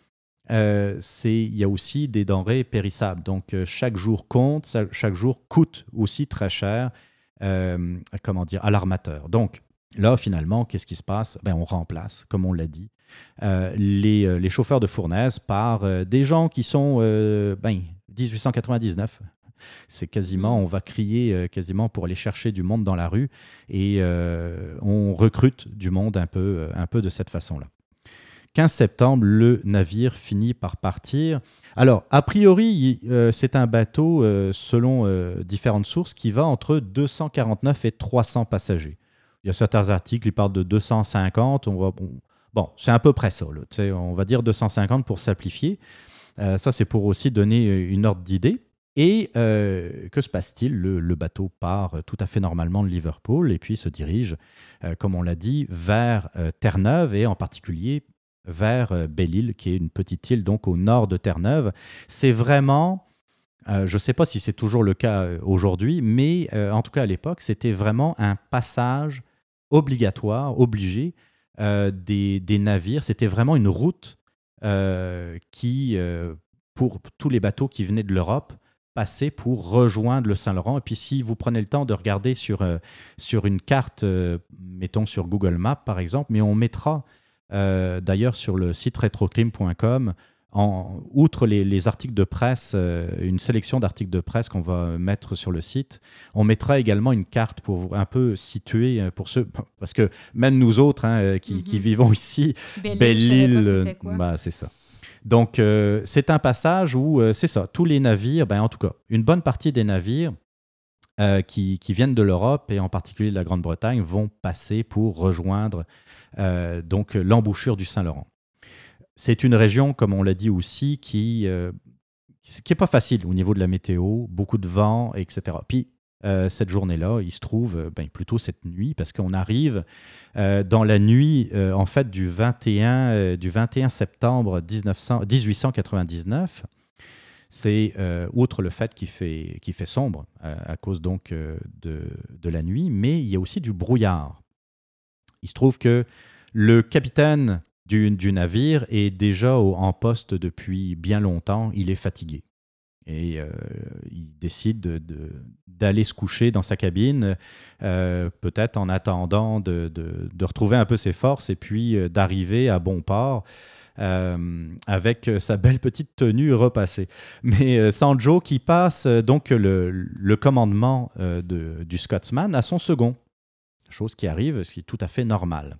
Speaker 1: euh, il y a aussi des denrées périssables. Donc, chaque jour compte, chaque jour coûte aussi très cher comment dire, à l'armateur. Donc, là, finalement, qu'est-ce qui se passe? Ben, On remplace, comme on l'a dit, euh, les, euh, les chauffeurs de fournaise par euh, des gens qui sont ben, 1899. C'est quasiment, on va crier quasiment pour aller chercher du monde dans la rue et on recrute du monde un peu, un peu de cette façon-là. 15 septembre, le navire finit par partir. Alors, a priori, c'est un bateau, selon différentes sources, qui va entre 249 et 300 passagers. Il y a certains articles qui parlent de 250. On va, on- bon, c'est à peu près ça. on va dire 250 pour simplifier. Euh, ça, c'est pour aussi donner euh, une ordre d'idée. Et euh, que se passe-t-il? Le, bateau part tout à fait normalement de Liverpool et puis se dirige, comme on l'a dit, vers Terre-Neuve et en particulier vers Belle-Île, qui est une petite île donc au nord de Terre-Neuve. C'est vraiment, je ne sais pas si c'est toujours le cas aujourd'hui, mais en tout cas à l'époque, c'était vraiment un passage obligatoire, obligé euh, des, des navires. C'était vraiment une route euh, qui, euh, pour tous les bateaux qui venaient de l'Europe, passaient pour rejoindre le Saint-Laurent. Et puis si vous prenez le temps de regarder sur, sur une carte, mettons sur Google Maps par exemple, mais on mettra d'ailleurs sur le site retrocrime.com, en, outre les, les articles de presse, euh, une sélection d'articles de presse qu'on va mettre sur le site, on mettra également une carte pour vous un peu situer, euh, pour ceux, parce que même nous autres hein, euh, qui, qui
Speaker 2: Mhm.
Speaker 1: vivons ici,
Speaker 2: Belle-Île,
Speaker 1: bah, c'est ça. Donc, euh, c'est un passage où, euh, c'est ça, tous les navires, ben, en tout cas, une bonne partie des navires qui, qui viennent de l'Europe et en particulier de la Grande-Bretagne vont passer pour rejoindre donc l'embouchure du Saint-Laurent. C'est une région, comme on l'a dit aussi, qui euh, qui est pas facile au niveau de la météo, beaucoup de vent, etc. Puis euh, cette journée-là, il se trouve, euh, ben, plutôt cette nuit, parce qu'on arrive dans la nuit en fait du 21, euh, du 21 septembre 1900 1899. C'est outre le fait qu'il fait, fait sombre à cause donc de, de la nuit, mais il y a aussi du brouillard. Il se trouve que le capitaine du, du navire est déjà au- en poste depuis bien longtemps. Il est fatigué. Et euh, il décide de- de- d'aller se coucher dans sa cabine, euh, peut-être en attendant de, de- retrouver un peu ses forces et puis euh, d'arriver à bon port avec sa belle petite tenue repassée. Mais Sanjo qui passe donc le, le commandement de- du Scotsman à son second, chose qui arrive, ce qui est tout à fait normal.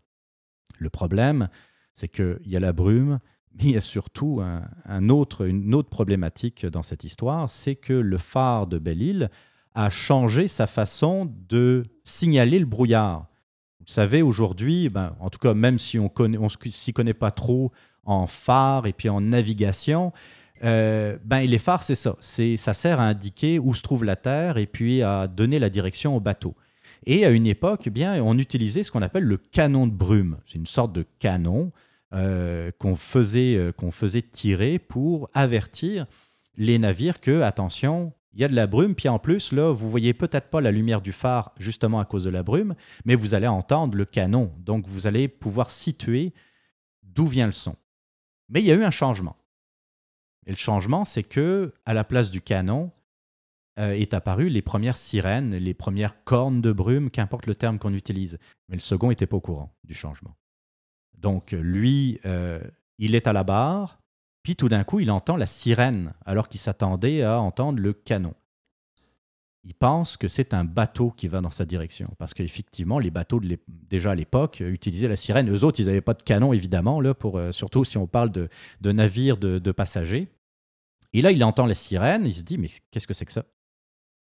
Speaker 1: Le problème, c'est qu'il y a la brume, mais il y a surtout un, autre, une autre problématique dans cette histoire, c'est que le phare de Belle-Île a changé sa façon de signaler le brouillard. Vous savez, aujourd'hui, ben, en tout cas, même si on on s'y connaît pas trop en phare et puis en navigation, euh, ben, les phares, c'est ça. Ça sert à indiquer où se trouve la Terre et puis à donner la direction au bateau. Et à une époque, eh bien, on utilisait ce qu'on appelle le canon de brume. C'est une sorte de canon euh, qu'on faisait, euh, faisait tirer pour avertir les navires que, attention, il y a de la brume, puis en plus, là, vous voyez peut-être pas la lumière du phare justement à cause de la brume, mais vous allez entendre le canon. Donc, vous allez pouvoir situer d'où vient le son. Mais il y a eu un changement. Et le changement, c'est que à la place du canon, est apparu les premières sirènes, les premières cornes de brume, qu'importe le terme qu'on utilise. Mais le second n'était pas au courant du changement. Donc lui, il est à la barre, puis tout d'un coup, il entend la sirène, alors qu'il s'attendait à entendre le canon. Il pense que c'est un bateau qui va dans sa direction, parce qu'effectivement, les bateaux, de déjà à l'époque, utilisaient la sirène. Eux autres, ils n'avaient pas de canon, évidemment, là, pour, euh, surtout si on parle de, navires de, passagers. Et là, il entend la sirène, il se dit, mais qu'est-ce que c'est que ça?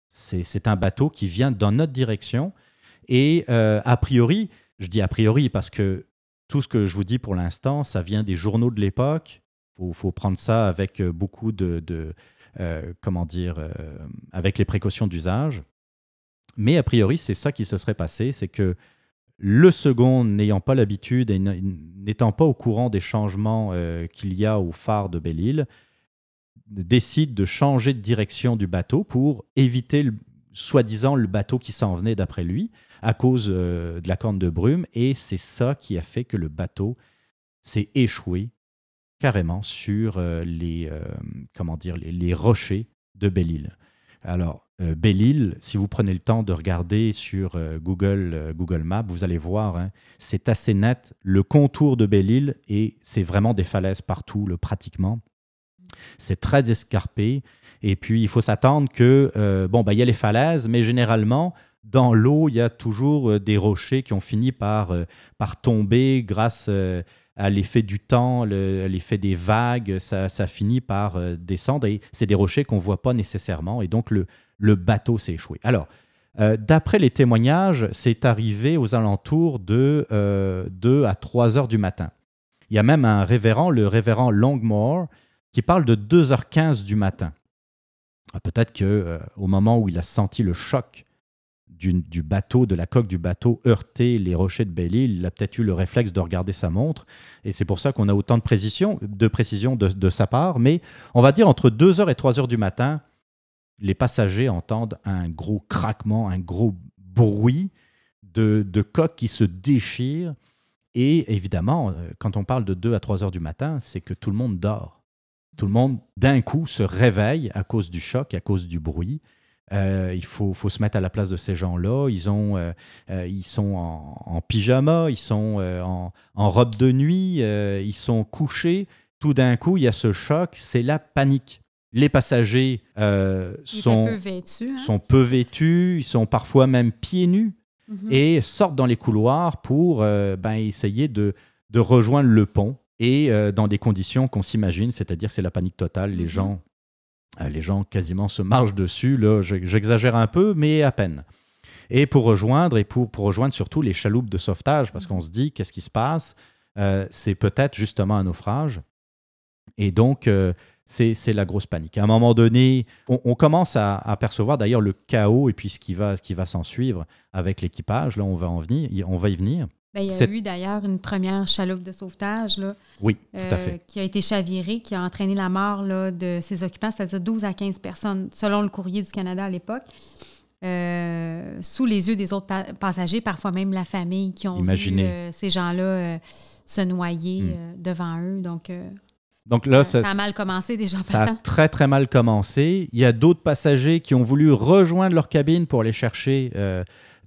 Speaker 1: C'est un bateau qui vient dans notre direction. Et euh, a priori, je dis a priori parce que tout ce que je vous dis pour l'instant, ça vient des journaux de l'époque, faut, faut prendre ça avec euh, beaucoup de, euh, comment dire, euh, avec les précautions d'usage. Mais a priori, c'est ça qui se serait passé, c'est que le second, n'ayant pas l'habitude et n'étant pas au courant des changements qu'il y a au phare de Belle-Île, décide de changer de direction du bateau pour éviter, soi-disant, le bateau qui s'en venait d'après lui, à cause de la corne de brume. Et c'est ça qui a fait que le bateau s'est échoué carrément sur euh, les, euh, comment dire, les, rochers de Belle-Île. Alors, euh, Belle-Île, si vous prenez le temps de regarder sur Google, Google Maps, vous allez voir, hein, c'est assez net. Le contour de Belle-Île, et c'est vraiment des falaises partout, le, pratiquement. C'est très escarpé. Et puis, il faut s'attendre que, bon, bah, y a les falaises, mais généralement, dans l'eau, il y a toujours des rochers qui ont fini par, par tomber grâce à l'effet du temps, l'effet des vagues, ça, finit par euh, descendre et c'est des rochers qu'on ne voit pas nécessairement et donc le, le bateau s'est échoué. Alors, euh, d'après les témoignages, c'est arrivé aux alentours de 2 euh, à 3 heures du matin. Il y a même un révérend, le révérend Longmore, qui parle de 2h15 du matin. Ah, peut-être qu'au au moment où il a senti le choc du, bateau, de la coque du bateau heurter les rochers de Belle-Île, il a peut-être eu le réflexe de regarder sa montre. Et c'est pour ça qu'on a autant de précision de, précision de, sa part. Mais on va dire entre 2h et 3h du matin, les passagers entendent un gros craquement, un gros bruit de, de coque qui se déchire. Et évidemment, euh, quand on parle de 2 à 3 heures du matin, c'est que tout le monde dort. Tout le monde, d'un coup, se réveille à cause du choc, à cause du bruit. Euh, il faut, faut, se mettre à la place de ces gens-là. Ils, ont, euh, euh, ils sont en, pyjama, ils sont en, en, robe de nuit, ils sont couchés. Tout d'un coup, il y a ce choc, c'est la panique. Les passagers sont,
Speaker 2: peu vêtus, hein?
Speaker 1: sont peu vêtus, ils sont parfois même pieds nus mhm. et sortent dans les couloirs pour ben, essayer de, de, rejoindre le pont et dans des conditions qu'on s'imagine, c'est-à-dire c'est la panique totale. Les mhm. gens les gens quasiment se marchent dessus. J'exagère un peu, mais à peine. Et pour rejoindre, et pour, rejoindre surtout les chaloupes de sauvetage, parce qu'on se dit, qu'est-ce qui se passe? Euh, C'est peut-être justement un naufrage. Et donc, euh, c'est la grosse panique. À un moment donné, on, commence à, apercevoir d'ailleurs le chaos et puis ce qui va, va s'en suivre avec l'équipage. Là, on va en venir, on va y venir.
Speaker 2: Ben, il y a eu d'ailleurs une première chaloupe de sauvetage là,
Speaker 1: oui, tout à fait.
Speaker 2: Euh, qui a été chavirée, qui a entraîné la mort là, de ses occupants, c'est-à-dire 12 à 15 personnes, selon le courrier du Canada à l'époque. Euh, sous les yeux des autres passagers, parfois même la famille qui ont vu euh, ces gens-là se noyer hmm. devant eux. Donc,
Speaker 1: donc là,
Speaker 2: ça, a mal commencé déjà.
Speaker 1: Ça a très très mal commencé. Il y a d'autres passagers qui ont voulu rejoindre leur cabine pour aller chercher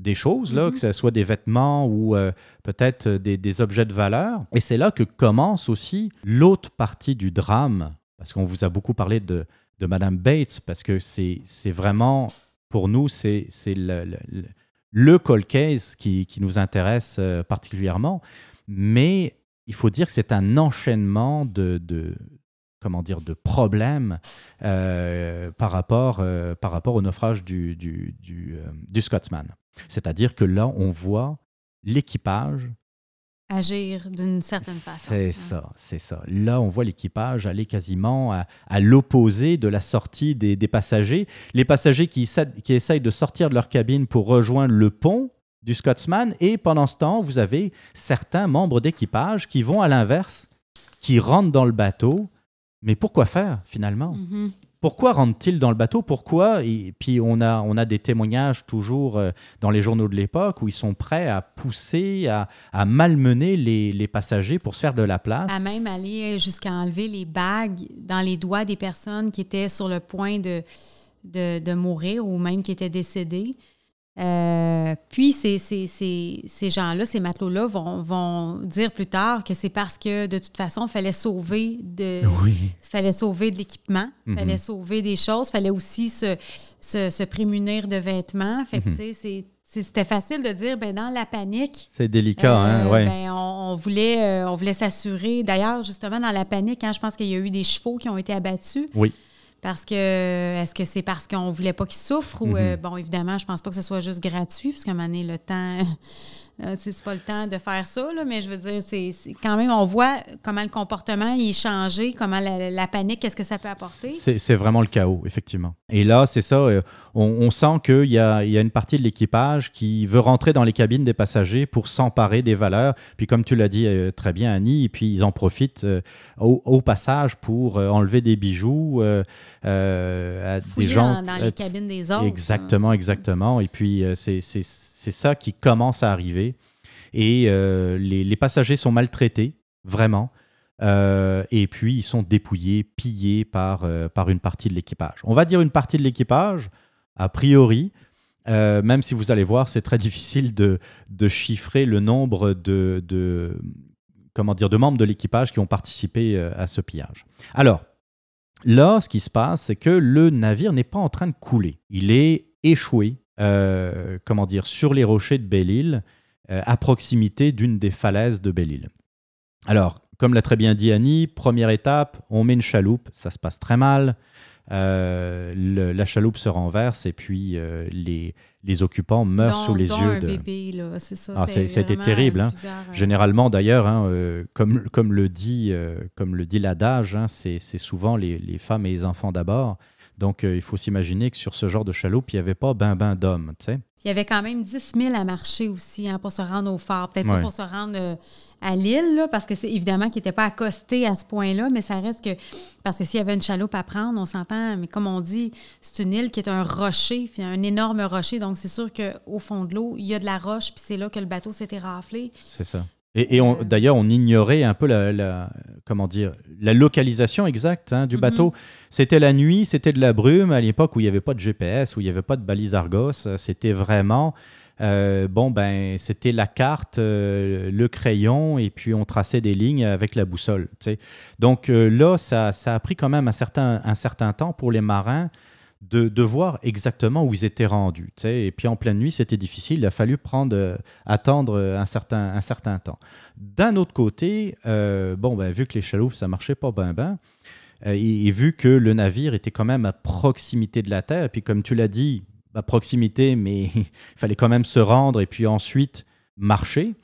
Speaker 1: des choses, là, mm-hmm. que ce soit des vêtements ou euh, peut-être des, objets de valeur. Et c'est là que commence aussi l'autre partie du drame, parce qu'on vous a beaucoup parlé de, de Madame Bates, parce que c'est vraiment, pour nous, c'est le, le, le cold case qui, qui nous intéresse euh, particulièrement. Mais il faut dire que c'est un enchaînement de, de, comment dire, de problèmes euh, par, rapport, par rapport au naufrage du, du, du, du Scotsman. C'est-à-dire que là, on voit l'équipage
Speaker 2: agir d'une certaine façon.
Speaker 1: C'est ça, c'est ça. Là, on voit l'équipage aller quasiment à, l'opposé de la sortie des, passagers. Les passagers qui, qui essayent de sortir de leur cabine pour rejoindre le pont du Scotsman, et pendant ce temps, vous avez certains membres d'équipage qui vont à l'inverse, qui rentrent dans le bateau. Mais pourquoi faire finalement? Mm-hmm. Pourquoi rentrent-ils dans le bateau? Pourquoi? Et puis on a, on a des témoignages toujours euh, dans les journaux de l'époque où ils sont prêts à pousser, à, malmener les, passagers pour se faire de la place.
Speaker 2: À même aller jusqu'à enlever les bagues dans les doigts des personnes qui étaient sur le point de, de, mourir ou même qui étaient décédés. Euh, puis ces, ces, gens-là, ces matelots-là vont, vont, dire plus tard que c'est parce que de toute façon, il fallait sauver de, fallait sauver de l'équipement, il fallait mhm. sauver des choses, il fallait aussi se, se, prémunir de vêtements. Fait que mhm. c'est c'était facile de dire, ben dans la panique.
Speaker 1: C'est délicat, hein, euh, ouais.
Speaker 2: Ben, on, voulait, euh, on voulait s'assurer. D'ailleurs, justement, dans la panique, hein, je pense qu'il y a eu des chevaux qui ont été abattus.
Speaker 1: Oui.
Speaker 2: Parce que, est-ce que c'est parce qu'on voulait pas qu'ils souffrent ou, mhm. euh, bon, évidemment, je pense pas que ce soit juste gratuit, parce qu'à un moment donné, le temps. Euh, c'est pas le temps de faire ça, mais je veux dire, c'est quand même, on voit comment le comportement est changé, comment la, panique, qu'est-ce que ça peut apporter?
Speaker 1: C'est vraiment le chaos, effectivement. Et là, c'est ça, euh, on, sent qu'il y a, y a une partie de l'équipage qui veut rentrer dans les cabines des passagers pour s'emparer des valeurs. Puis comme tu l'as dit euh, très bien, Annie, et puis ils en profitent au, passage pour enlever des bijoux
Speaker 2: à des gens. Dans, les cabines des autres.
Speaker 1: Exactement, exactement. Et puis c'est c'est ça qui commence à arriver. Et euh, les, passagers sont maltraités, vraiment. Euh, et puis, ils sont dépouillés, pillés par, euh, par une partie de l'équipage. On va dire une partie de l'équipage, a priori, même si vous allez voir, c'est très difficile de, de, chiffrer le nombre de, de, comment dire, de membres de l'équipage qui ont participé à ce pillage. Alors, là, ce qui se passe, c'est que le navire n'est pas en train de couler. Il est échoué euh, comment dire, sur les rochers de Belle-Île, euh, à proximité d'une des falaises de Belle-Île. Alors, comme l'a très bien dit Annie, première étape, on met une chaloupe, ça se passe très mal. Euh, la chaloupe se renverse et puis les, les, occupants meurent sous les yeux de.
Speaker 2: Bébé, là, c'est ça.
Speaker 1: Ah, c'était terrible. Hein. Généralement, d'ailleurs, hein, comme, comme, le dit, comme le dit l'adage, hein, c'est souvent les, les, femmes et les enfants d'abord. Donc, euh, il faut s'imaginer que sur ce genre de chaloupe, il n'y avait pas ben ben d'hommes, tu sais.
Speaker 2: Il y avait quand même 10 000 à marcher aussi hein, pour se rendre au phare. Peut-être pas pour se rendre euh, à l'île, parce que c'est évidemment qu'il n'était pas accosté à ce point-là, mais ça reste que. Parce que s'il y avait une chaloupe à prendre, on s'entend, mais comme on dit, c'est une île qui est un rocher, un énorme rocher. Donc, c'est sûr qu'au fond de l'eau, il y a de la roche, puis c'est là que le bateau s'était raflé.
Speaker 1: C'est ça. Et, euh, d'ailleurs, on ignorait un peu la, comment dire, la localisation exacte hein, du mhm. bateau. C'était la nuit, c'était de la brume à l'époque où il n'y avait pas de GPS, où il n'y avait pas de balise Argos. C'était vraiment, euh, bon, ben, c'était la carte, euh, le crayon, et puis on traçait des lignes avec la boussole. Donc là, ça, ça, a pris quand même un certain, un certain temps pour les marins de, voir exactement où ils étaient rendus. Et puis en pleine nuit, c'était difficile. Il a fallu prendre, euh, attendre un certain, un certain temps. D'un autre côté, euh, bon, ben, vu que les chaloupes, ça marchait pas bien, ben, euh, et, vu que le navire était quand même à proximité de la terre, et puis comme tu l'as dit, à proximité, mais il fallait quand même se rendre et puis ensuite marcher,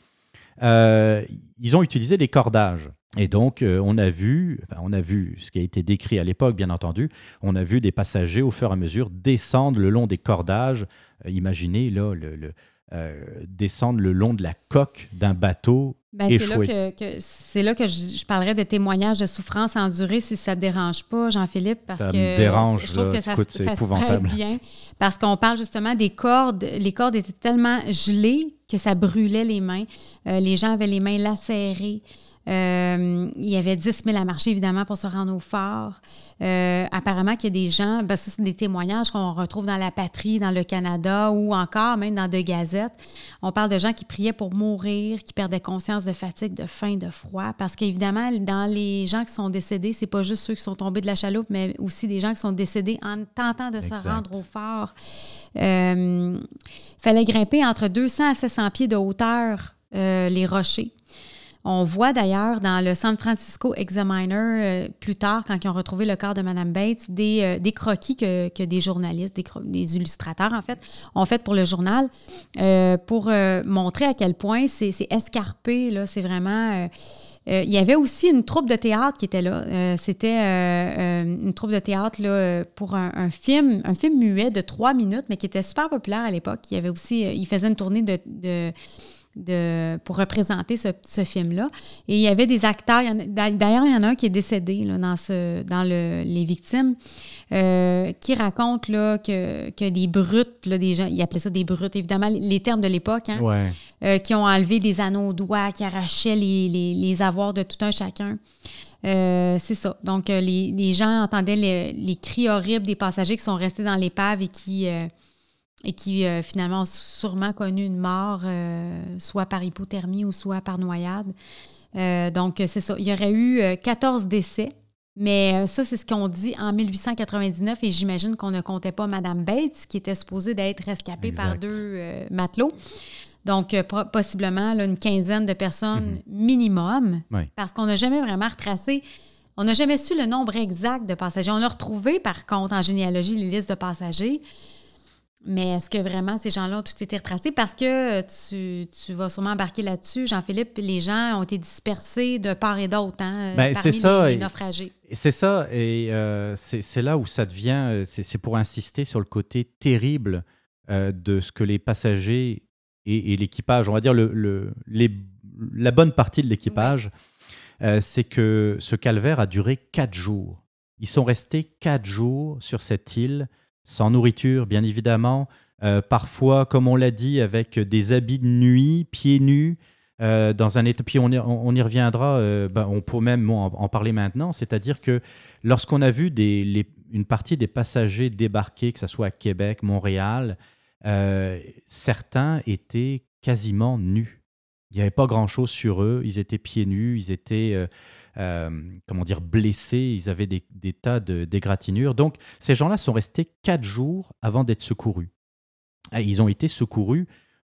Speaker 1: ils ont utilisé des cordages. Et donc, euh, on a vu, on a vu ce qui a été décrit à l'époque, bien entendu. On a vu des passagers au fur et à mesure descendre le long des cordages. Euh, imaginez là, le, euh, descendre le long de la coque d'un bateau
Speaker 2: ben, échoué. C'est là que, je, parlerai de témoignages de souffrance endurée, si ça ne te dérange pas, Jean-Philippe, parce
Speaker 1: ça
Speaker 2: que
Speaker 1: me dérange,
Speaker 2: je trouve que ça, ça se bien, parce qu'on parle justement des cordes. Les cordes étaient tellement gelées que ça brûlait les mains. les gens avaient les mains lacérées. Euh, il y avait 10 000 à marcher, évidemment, pour se rendre au phare. Euh, apparemment qu'il y a des gens, ben, ça, c'est des témoignages qu'on retrouve dans la patrie, dans le Canada ou encore même dans deux gazettes. On parle de gens qui priaient pour mourir, qui perdaient conscience de fatigue, de faim, de froid. Parce qu'évidemment, dans les gens qui sont décédés, c'est pas juste ceux qui sont tombés de la chaloupe, mais aussi des gens qui sont décédés en tentant de se rendre au phare. Il euh, fallait grimper entre 200 à 700 pieds de hauteur les rochers. On voit d'ailleurs dans le San Francisco Examiner, euh, plus tard, quand ils ont retrouvé le corps de Mme Bates, des, euh, des croquis que, des journalistes, des, illustrateurs, en fait, ont fait pour le journal euh, pour montrer à quel point c'est escarpé. Là, c'est vraiment. il y avait aussi une troupe de théâtre qui était là. C'était une troupe de théâtre pour un, film, un film muet de trois minutes, mais qui était super populaire à l'époque. Il y avait aussi, il faisait une tournée de de, pour représenter ce, ce film-là. Et il y avait des acteurs. D'ailleurs, il y en a un qui est décédé là, dans, ce, dans le, les victimes, euh, qui raconte là, que, que des brutes, là, des gens, ils appelaient ça des brutes, évidemment, les termes de l'époque, hein, euh, qui ont enlevé des anneaux au doigt, qui arrachaient les, les, les avoirs de tout un chacun. c'est ça. Donc, les, gens entendaient les, cris horribles des passagers qui sont restés dans l'épave et qui, et qui finalement ont sûrement connu une mort, soit par hypothermie ou soit par noyade. donc, c'est ça. Il y aurait eu 14 décès mais euh, ça, c'est ce qu'on dit en 1899 et j'imagine qu'on ne comptait pas Madame Bates, qui était supposée d'être rescapée par deux euh, matelots. Donc, euh, possiblement une quinzaine de personnes mhm. minimum, parce qu'on n'a jamais vraiment retracé, on n'a jamais su le nombre exact de passagers. On a retrouvé, par contre, en généalogie, les listes de passagers, mais est-ce que vraiment ces gens-là ont tout été retracés? Parce que tu, tu vas sûrement embarquer là-dessus, Jean-Philippe, les gens ont été dispersés de part et d'autre hein,
Speaker 1: ben,
Speaker 2: parmi
Speaker 1: ça,
Speaker 2: les, naufragés.
Speaker 1: C'est ça, et euh, c'est là où ça devient, euh, c'est pour insister sur le côté terrible euh, de ce que les passagers et, l'équipage, on va dire le, les, la bonne partie de l'équipage, c'est que ce calvaire a duré quatre jours. Ils sont restés quatre jours sur cette île sans nourriture, bien évidemment. Euh, parfois, comme on l'a dit, avec des habits de nuit, pieds nus, euh, dans un état. Puis on, y reviendra, euh, ben, on peut même en, parler maintenant, c'est-à-dire que lorsqu'on a vu une partie des passagers débarquer, que ce soit à Québec, Montréal, certains étaient quasiment nus. Il n'y avait pas grand-chose sur eux, ils étaient pieds nus, ils étaient comment dire, blessés, ils avaient des, tas d'égratignures. Donc, ces gens-là sont restés quatre jours avant d'être secourus. ils ont été secourus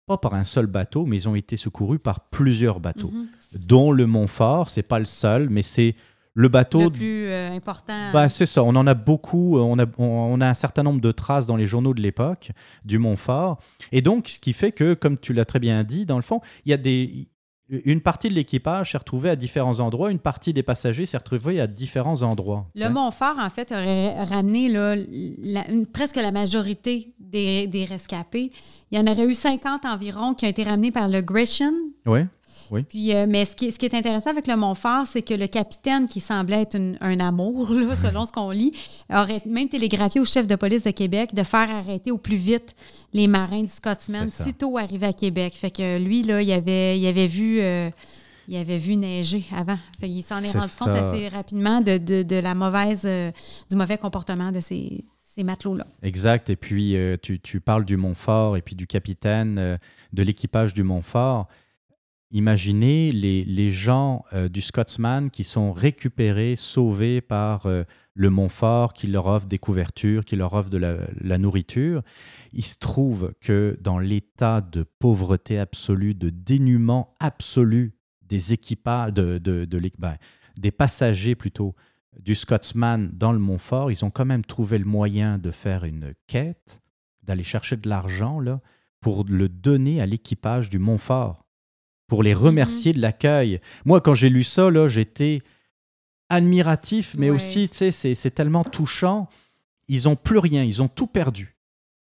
Speaker 1: pas par un seul bateau, mais ils ont été secourus par plusieurs bateaux, mhm. dont le Montfort. C'est pas le seul, mais c'est le bateau
Speaker 2: le plus euh, important.
Speaker 1: Bah, c'est ça. On en a beaucoup. On a, on a un certain nombre de traces dans les journaux de l'époque du Montfort. Et donc, ce qui fait que, comme tu l'as très bien dit, dans le fond, il y a des, une partie de l'équipage s'est retrouvée à différents endroits, une partie des passagers s'est retrouvée à différents endroits.
Speaker 2: Le Montfort, en fait, aurait ramené là, presque la majorité des, rescapés. Il y en aurait eu 50 environ qui ont été ramenés par le Gresham.
Speaker 1: Oui.
Speaker 2: Puis, euh, mais ce qui, ce qui, est intéressant avec le Montfort, c'est que le capitaine, qui semblait être un amour, selon ce qu'on lit, aurait même télégraphié au chef de police de Québec de faire arrêter au plus vite les marins du Scotsman sitôt arrivés à Québec. Fait que lui, là, il avait, il avait vu. Euh, il avait vu neiger avant. Fait il s'en est, rendu compte assez rapidement de, de, la mauvaise, euh, du mauvais comportement de ces, ces matelots-là.
Speaker 1: Exact. Et puis, tu, tu, parles du Montfort et puis du capitaine, de l'équipage du Montfort. Imaginez les, gens euh, du Scotsman qui sont récupérés, sauvés par euh, le Montfort, qui leur offre des couvertures, qui leur offre de la, nourriture. Il se trouve que dans l'état de pauvreté absolue, de dénuement absolu des équipages, de, de, ben, des passagers plutôt, du Scotsman dans le Montfort, ils ont quand même trouvé le moyen de faire une quête, d'aller chercher de l'argent là, pour le donner à l'équipage du Montfort pour les remercier de l'accueil. Moi, quand j'ai lu ça, j'étais admiratif, mais aussi, tu sais, c'est tellement touchant. Ils n'ont plus rien, ils ont tout perdu.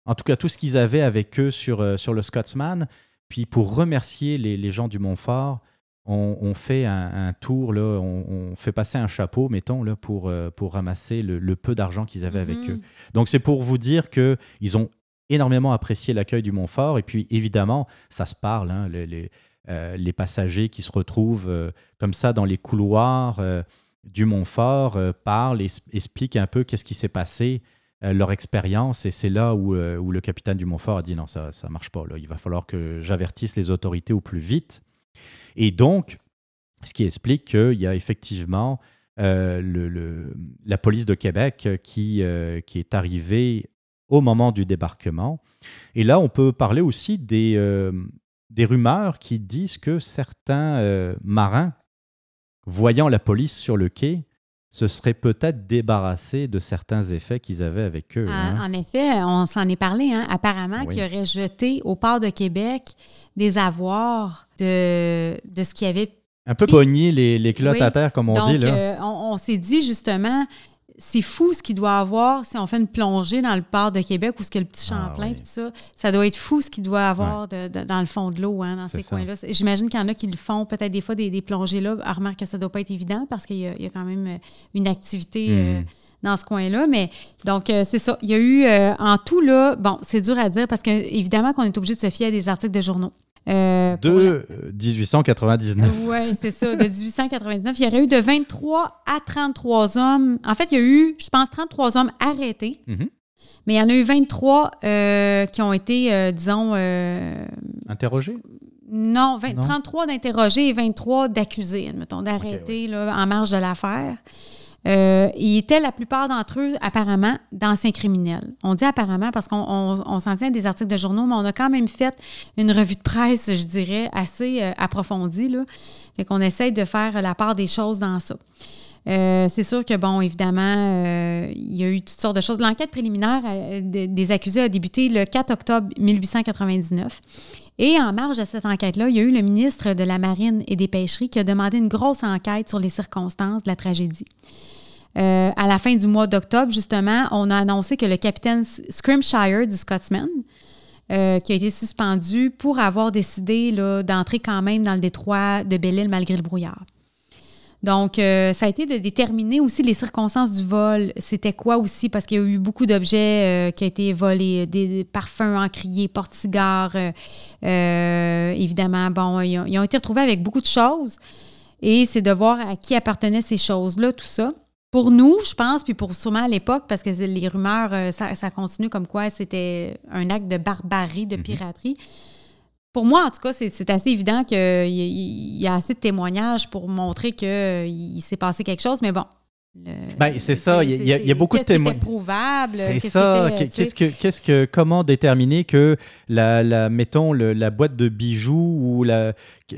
Speaker 1: En tout cas, tout ce qu'ils avaient avec eux sur, euh, sur le Scotsman. Puis pour remercier les, gens du Montfort, on, fait un, tour, là, on, fait passer un chapeau, mettons, là, pour, euh, pour ramasser le, peu d'argent qu'ils avaient avec mhm. eux. Donc c'est pour vous dire qu'ils ont énormément apprécié l'accueil du Montfort. Et puis évidemment, ça se parle, hein, les euh, les passagers qui se retrouvent euh, comme ça dans les couloirs euh, du Montfort parlent et expliquent un peu qu'est-ce qui s'est passé, leur expérience. Et c'est là où, le capitaine du Montfort a dit non, ça ne marche pas. Il va falloir que j'avertisse les autorités au plus vite. Et donc, ce qui explique qu'il y a effectivement le, la police de Québec qui, qui est arrivée au moment du débarquement. Et là, on peut parler aussi des, des rumeurs qui disent que certains euh, marins, voyant la police sur le quai, se seraient peut-être débarrassés de certains effets qu'ils avaient avec eux.
Speaker 2: Ah, hein. En effet, on s'en est parlé. Hein. Apparemment, qu'ils auraient jeté au port de Québec des avoirs de, de ce qui avait
Speaker 1: un peu pogné les, les culottes à terre, comme on dit. Là.
Speaker 2: Euh, on s'est dit justement, c'est fou ce qu'il doit avoir si on fait une plongée dans le port de Québec ou ce que le petit ah Champlain, tout ça. Ça doit être fou ce qu'il doit avoir dans le fond de l'eau, hein, dans ces coins-là. J'imagine qu'il y en a qui le font peut-être des fois des, plongées là. remarque que ça ne doit pas être évident parce qu'il y, a quand même euh, une activité euh, hmm. dans ce coin-là. Mais donc, euh, c'est ça. Il y a eu en tout, là, bon, c'est dur à dire parce qu'évidemment qu'on est obligé de se fier à des articles de journaux. Euh,
Speaker 1: De euh, 1899.
Speaker 2: Oui, c'est ça, de 1899. Il y aurait eu de 23 à 33 hommes. En fait, il y a eu, je pense, 33 hommes arrêtés,
Speaker 1: Mhm.
Speaker 2: mais il y en a eu 23 euh, qui ont été, euh, disons, euh,
Speaker 1: Interrogé?
Speaker 2: non, 20
Speaker 1: Non?
Speaker 2: 33 d'interrogés et 23 d'accusés, admettons, d'arrêtés là, en marge de l'affaire. Euh, ils étaient la plupart d'entre eux, apparemment, d'anciens criminels. On dit apparemment parce qu'on on, on s'en tient à des articles de journaux, mais on a quand même fait une revue de presse, je dirais, assez euh, approfondie. Là. Fait qu'on essaye de faire la part des choses dans ça. Euh, c'est sûr que, bon, évidemment, euh, il y a eu toutes sortes de choses. L'enquête préliminaire de- des accusés a débuté le 4 octobre 1899. Et en marge de cette enquête-là, il y a eu le ministre de la Marine et des Pêcheries qui a demandé une grosse enquête sur les circonstances de la tragédie. Euh, à la fin du mois d'octobre, justement, on a annoncé que le capitaine Scrimshire du Scotsman, euh, qui a été suspendu pour avoir décidé d'entrer quand même dans le détroit de Belle-Île malgré le brouillard. Donc, euh, ça a été de déterminer aussi les circonstances du vol. C'était quoi aussi? Parce qu'il y a eu beaucoup d'objets qui ont été volés, des, parfums encriers, porte-cigares. évidemment, bon, ils ont été retrouvés avec beaucoup de choses. Et c'est de voir à qui appartenaient ces choses-là, tout ça. Pour nous, je pense, puis pour sûrement à l'époque, parce que les rumeurs, euh, ça, ça continue comme quoi c'était un acte de barbarie, de piraterie. Pour moi, en tout cas, c'est assez évident qu'il y, il y a assez de témoignages pour montrer qu'il s'est passé quelque chose, mais bon.
Speaker 1: Ben, c'est ça, il y a- il y beaucoup de témoins-
Speaker 2: était prouvable.
Speaker 1: C'est ça. Qu'est-ce que, qu'est-ce que, comment déterminer que la, la mettons, le- la boîte de bijoux ou la,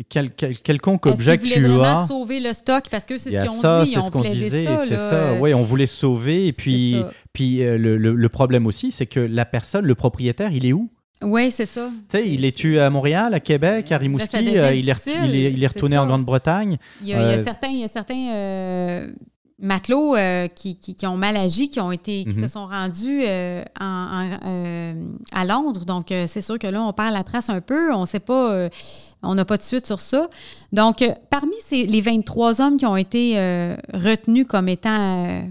Speaker 1: quel, quel- quelconque objet que tu
Speaker 2: vraiment
Speaker 1: as?
Speaker 2: sauver le stock? Parce que c'est ce ont
Speaker 1: ça,
Speaker 2: dit.
Speaker 1: c'est ce qu'on disait, c'est ça. Oui, on voulait sauver. Et puis, puis euh, le, le- le problème aussi, c'est que la personne, le propriétaire, il est où?
Speaker 2: Oui, c'est ça.
Speaker 1: Tu sais, il est tu à Montréal, à Québec, à Rimouski, euh, il, est, il, est, il est
Speaker 2: c'est
Speaker 1: retourné en Grande-Bretagne?
Speaker 2: Il y a, il y a
Speaker 1: Euh,
Speaker 2: certains, il y a certains euh, matelots euh, qui, qui- qui ont mal agi, qui ont été, qui
Speaker 1: Mhm.
Speaker 2: se sont rendus euh, en- en- euh, à Londres. Donc, c'est sûr que là, on perd la trace un peu. On sait pas, on n'a pas de suite sur ça. Donc, parmi ces, les 23 hommes qui ont été retenus comme étant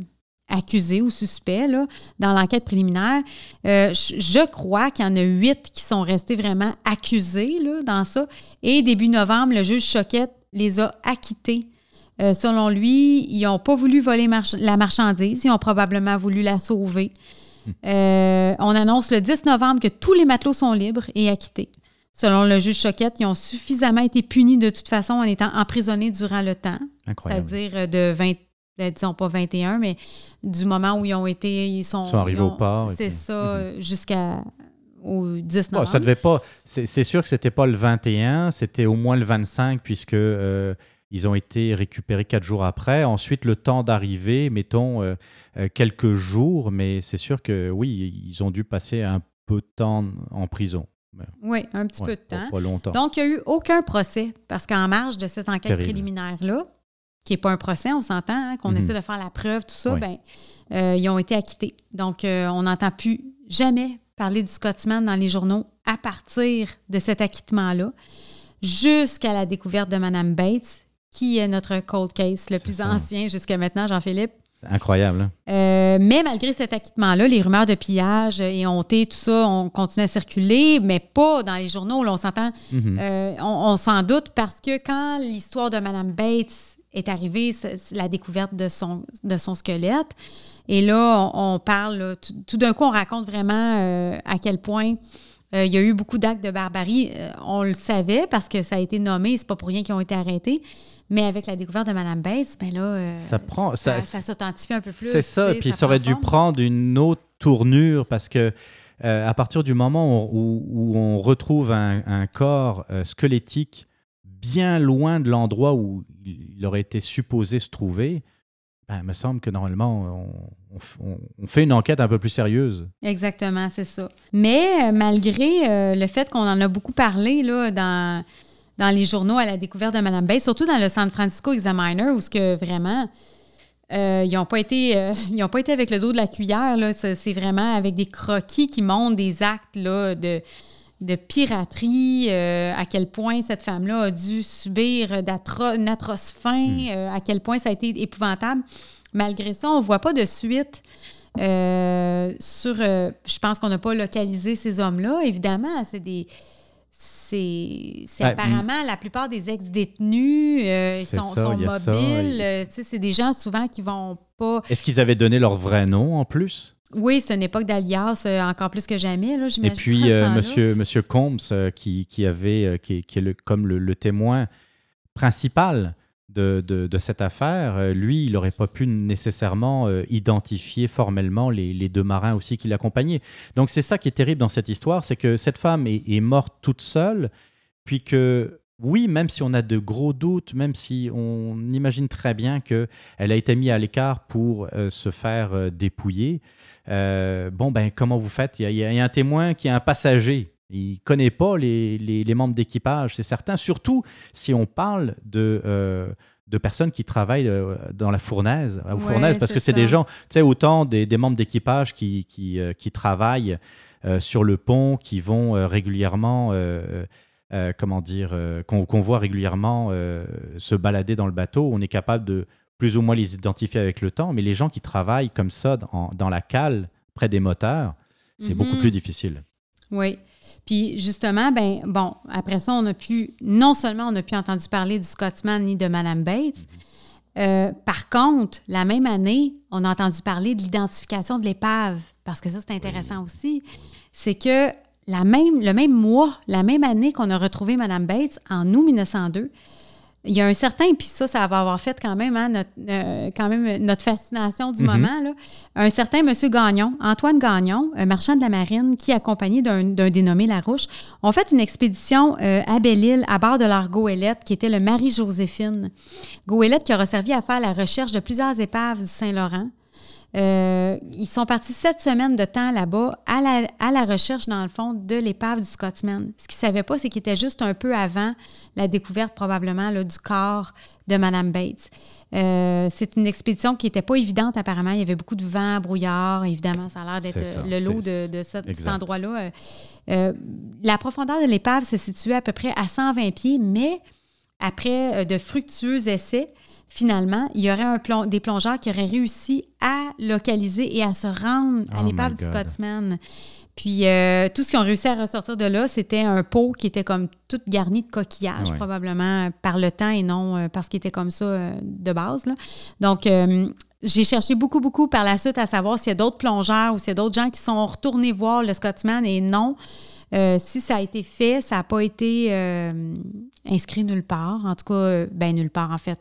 Speaker 2: accusés ou suspects là, dans l'enquête préliminaire, euh, je, je crois qu'il y en a huit qui sont restés vraiment accusés là, dans ça. Et début novembre, le juge Choquette les a acquittés. Euh, selon lui, ils n'ont pas voulu voler la marchandise, ils ont probablement voulu la sauver. Euh, on annonce le 10 novembre que tous les matelots sont libres et acquittés. Selon le juge Choquette, ils ont suffisamment été punis de toute façon en étant emprisonnés durant le temps, c'est-à-dire euh, de 20, euh, disons pas 21, mais du moment où ils ont été, ils sont,
Speaker 1: Ils sont arrivés
Speaker 2: ils ont-
Speaker 1: au port
Speaker 2: C'est
Speaker 1: puis-
Speaker 2: ça, jusqu'à au 10
Speaker 1: Bon,
Speaker 2: novembre.
Speaker 1: ça devait pas. C'est c'est sûr que c'était pas le 21, c'était au moins le 25 puisque euh, ils ont été récupérés quatre jours après. Ensuite, le temps d'arriver, mettons euh, euh, quelques jours, mais c'est sûr que oui, ils ont dû passer un peu de temps en prison.
Speaker 2: Oui, un petit
Speaker 1: Ouais,
Speaker 2: peu de temps.
Speaker 1: Pas longtemps.
Speaker 2: Donc, il n'y a eu aucun procès parce qu'en marge de cette enquête préliminaire-là, qui n'est pas un procès, on s'entend, hein, qu'on
Speaker 1: Mhm.
Speaker 2: essaie de faire la preuve, tout ça,
Speaker 1: Oui.
Speaker 2: ben, euh, ils ont été acquittés. Donc, euh, on n'entend plus jamais parler du Scotsman dans les journaux à partir de cet acquittement-là jusqu'à la découverte de Mme Bates, qui est notre cold case le plus
Speaker 1: ça.
Speaker 2: ancien jusqu'à maintenant, Jean-Philippe.
Speaker 1: C'est incroyable. hein?
Speaker 2: Euh, mais malgré cet acquittement-là, les rumeurs de pillage et honté, tout ça, ont continué à circuler, mais pas dans les journaux. Là, on s'entend,
Speaker 1: Mhm.
Speaker 2: euh, on, on s'en doute parce que quand l'histoire de Mme Bates est arrivée, la découverte de son, de son squelette, et là, on, on parle, là, tout, tout d'un coup, on raconte vraiment euh, à quel point euh, il y a eu beaucoup d'actes de barbarie. Euh, on le savait parce que ça a été nommé, c'est pas pour rien qu'ils ont été arrêtés. Mais avec la découverte de Mme Bates, ben là, euh,
Speaker 1: Ça prend-
Speaker 2: ça,
Speaker 1: ça-
Speaker 2: ça s'authentifie un peu plus.
Speaker 1: C'est ça, puis ça aurait
Speaker 2: prend
Speaker 1: dû
Speaker 2: forme.
Speaker 1: prendre une autre tournure parce que euh, à partir du moment où, où- où on retrouve un, un corps euh, squelettique bien loin de l'endroit où il aurait été supposé se trouver, ben, il me semble que normalement, on, fait une enquête un peu plus sérieuse.
Speaker 2: Exactement, c'est ça. Mais malgré euh, le fait qu'on en a beaucoup parlé là, dans, dans les journaux à la découverte de Mme Bates, surtout dans le San Francisco Examiner, où ce que vraiment, euh, ils n'ont pas, été, euh, ils ont pas été avec le dos de la cuillère. C'est vraiment avec des croquis qui montrent des actes là, de, de piraterie, euh, à quel point cette femme-là a dû subir d'atro- une atroce faim, euh, à quel point ça a été épouvantable. Malgré ça, on ne voit pas de suite sur. je pense qu'on n'a pas localisé ces hommes-là, évidemment. C'est des. C'est
Speaker 1: Ah,
Speaker 2: apparemment la plupart des ex-détenus, euh, sont,
Speaker 1: ça,
Speaker 2: mobiles. euh, c'est des gens souvent qui vont pas.
Speaker 1: Est-ce qu'ils avaient donné leur vrai nom en plus?
Speaker 2: Oui, c'est une époque d'alias euh, encore plus que jamais, là,
Speaker 1: Et puis,
Speaker 2: temps-là.
Speaker 1: monsieur, monsieur Combs, qui, qui avait, qui, est- qui est le, comme le, le témoin principal de, cette affaire, euh, lui, il n'aurait pas pu nécessairement euh, identifier formellement les, deux marins aussi qui l'accompagnaient. Donc, c'est ça qui est terrible dans cette histoire, c'est que cette femme est, morte toute seule, puis que, oui, même si on a de gros doutes, même si on imagine très bien qu'elle a été mise à l'écart pour euh, se faire dépouiller, bon, ben, comment vous faites? Y, a, il y a un témoin qui est un passager. Il ne connaît pas les, les- les membres d'équipage, c'est certain. Surtout si on parle de, euh, de personnes qui travaillent euh, dans la fournaise, aux
Speaker 2: Ouais,
Speaker 1: fournaises, parce que c'est des gens, tu sais, autant des, des membres d'équipage qui, qui, euh, qui travaillent euh, sur le pont, qui vont régulièrement, comment dire, qu'on voit régulièrement se balader dans le bateau. On est capable de plus ou moins les identifier avec le temps, mais les gens qui travaillent comme ça dans, dans la cale, près des moteurs, c'est
Speaker 2: Mhm.
Speaker 1: beaucoup plus difficile.
Speaker 2: Oui. Puis justement, ben bon, après ça, on a pu, non seulement on a pu entendu parler du Scotsman ni de Madame Bates, euh, par contre, la même année, on a entendu parler de l'identification de l'épave, parce que ça, c'est intéressant aussi. C'est que la même, le même mois, la même année qu'on a retrouvé Madame Bates, en août 1902, il y a un certain, puis ça, ça va avoir fait quand même, hein, notre, euh, quand même notre fascination du
Speaker 1: Mhm.
Speaker 2: moment, là. un certain Monsieur Gagnon, Antoine Gagnon, marchand de la marine qui, accompagné d'un d'un dénommé Larouche, ont fait une expédition euh, à Belle-Île à bord de leur goélette, qui était le Marie-Joséphine. Goélette qui aura servi à faire la recherche de plusieurs épaves du Saint-Laurent. Euh, ils sont partis sept semaines de temps là-bas à la, à la recherche, dans le fond, de l'épave du Scotsman. Ce qu'ils ne savaient pas, c'est qu'il était juste un peu avant la découverte, probablement, là, du corps de Mme Bates. Euh, c'est une expédition qui n'était pas évidente, apparemment. Il y avait beaucoup de vent, brouillard. Évidemment, ça a l'air d'être euh, le lot de, de cet, endroit-là. Euh, la profondeur de l'épave se situait à peu près à 120 pieds, mais après de fructueux essais, finalement, il y aurait un des plongeurs qui auraient réussi à localiser et à se rendre à
Speaker 1: Oh
Speaker 2: l'épave du. Scotsman. Puis euh, tout ce qu'ils ont réussi à ressortir de là, c'était un pot qui était comme tout garni de coquillages,
Speaker 1: Ouais.
Speaker 2: probablement par le temps et non euh, parce qu'il était comme ça euh, de base. là. Donc, j'ai cherché beaucoup, beaucoup par la suite à savoir s'il y a d'autres plongeurs ou s'il y a d'autres gens qui sont retournés voir le Scotsman et non. Euh, si ça a été fait, ça n'a pas été euh, inscrit nulle part. En tout cas, euh, ben nulle part, en fait.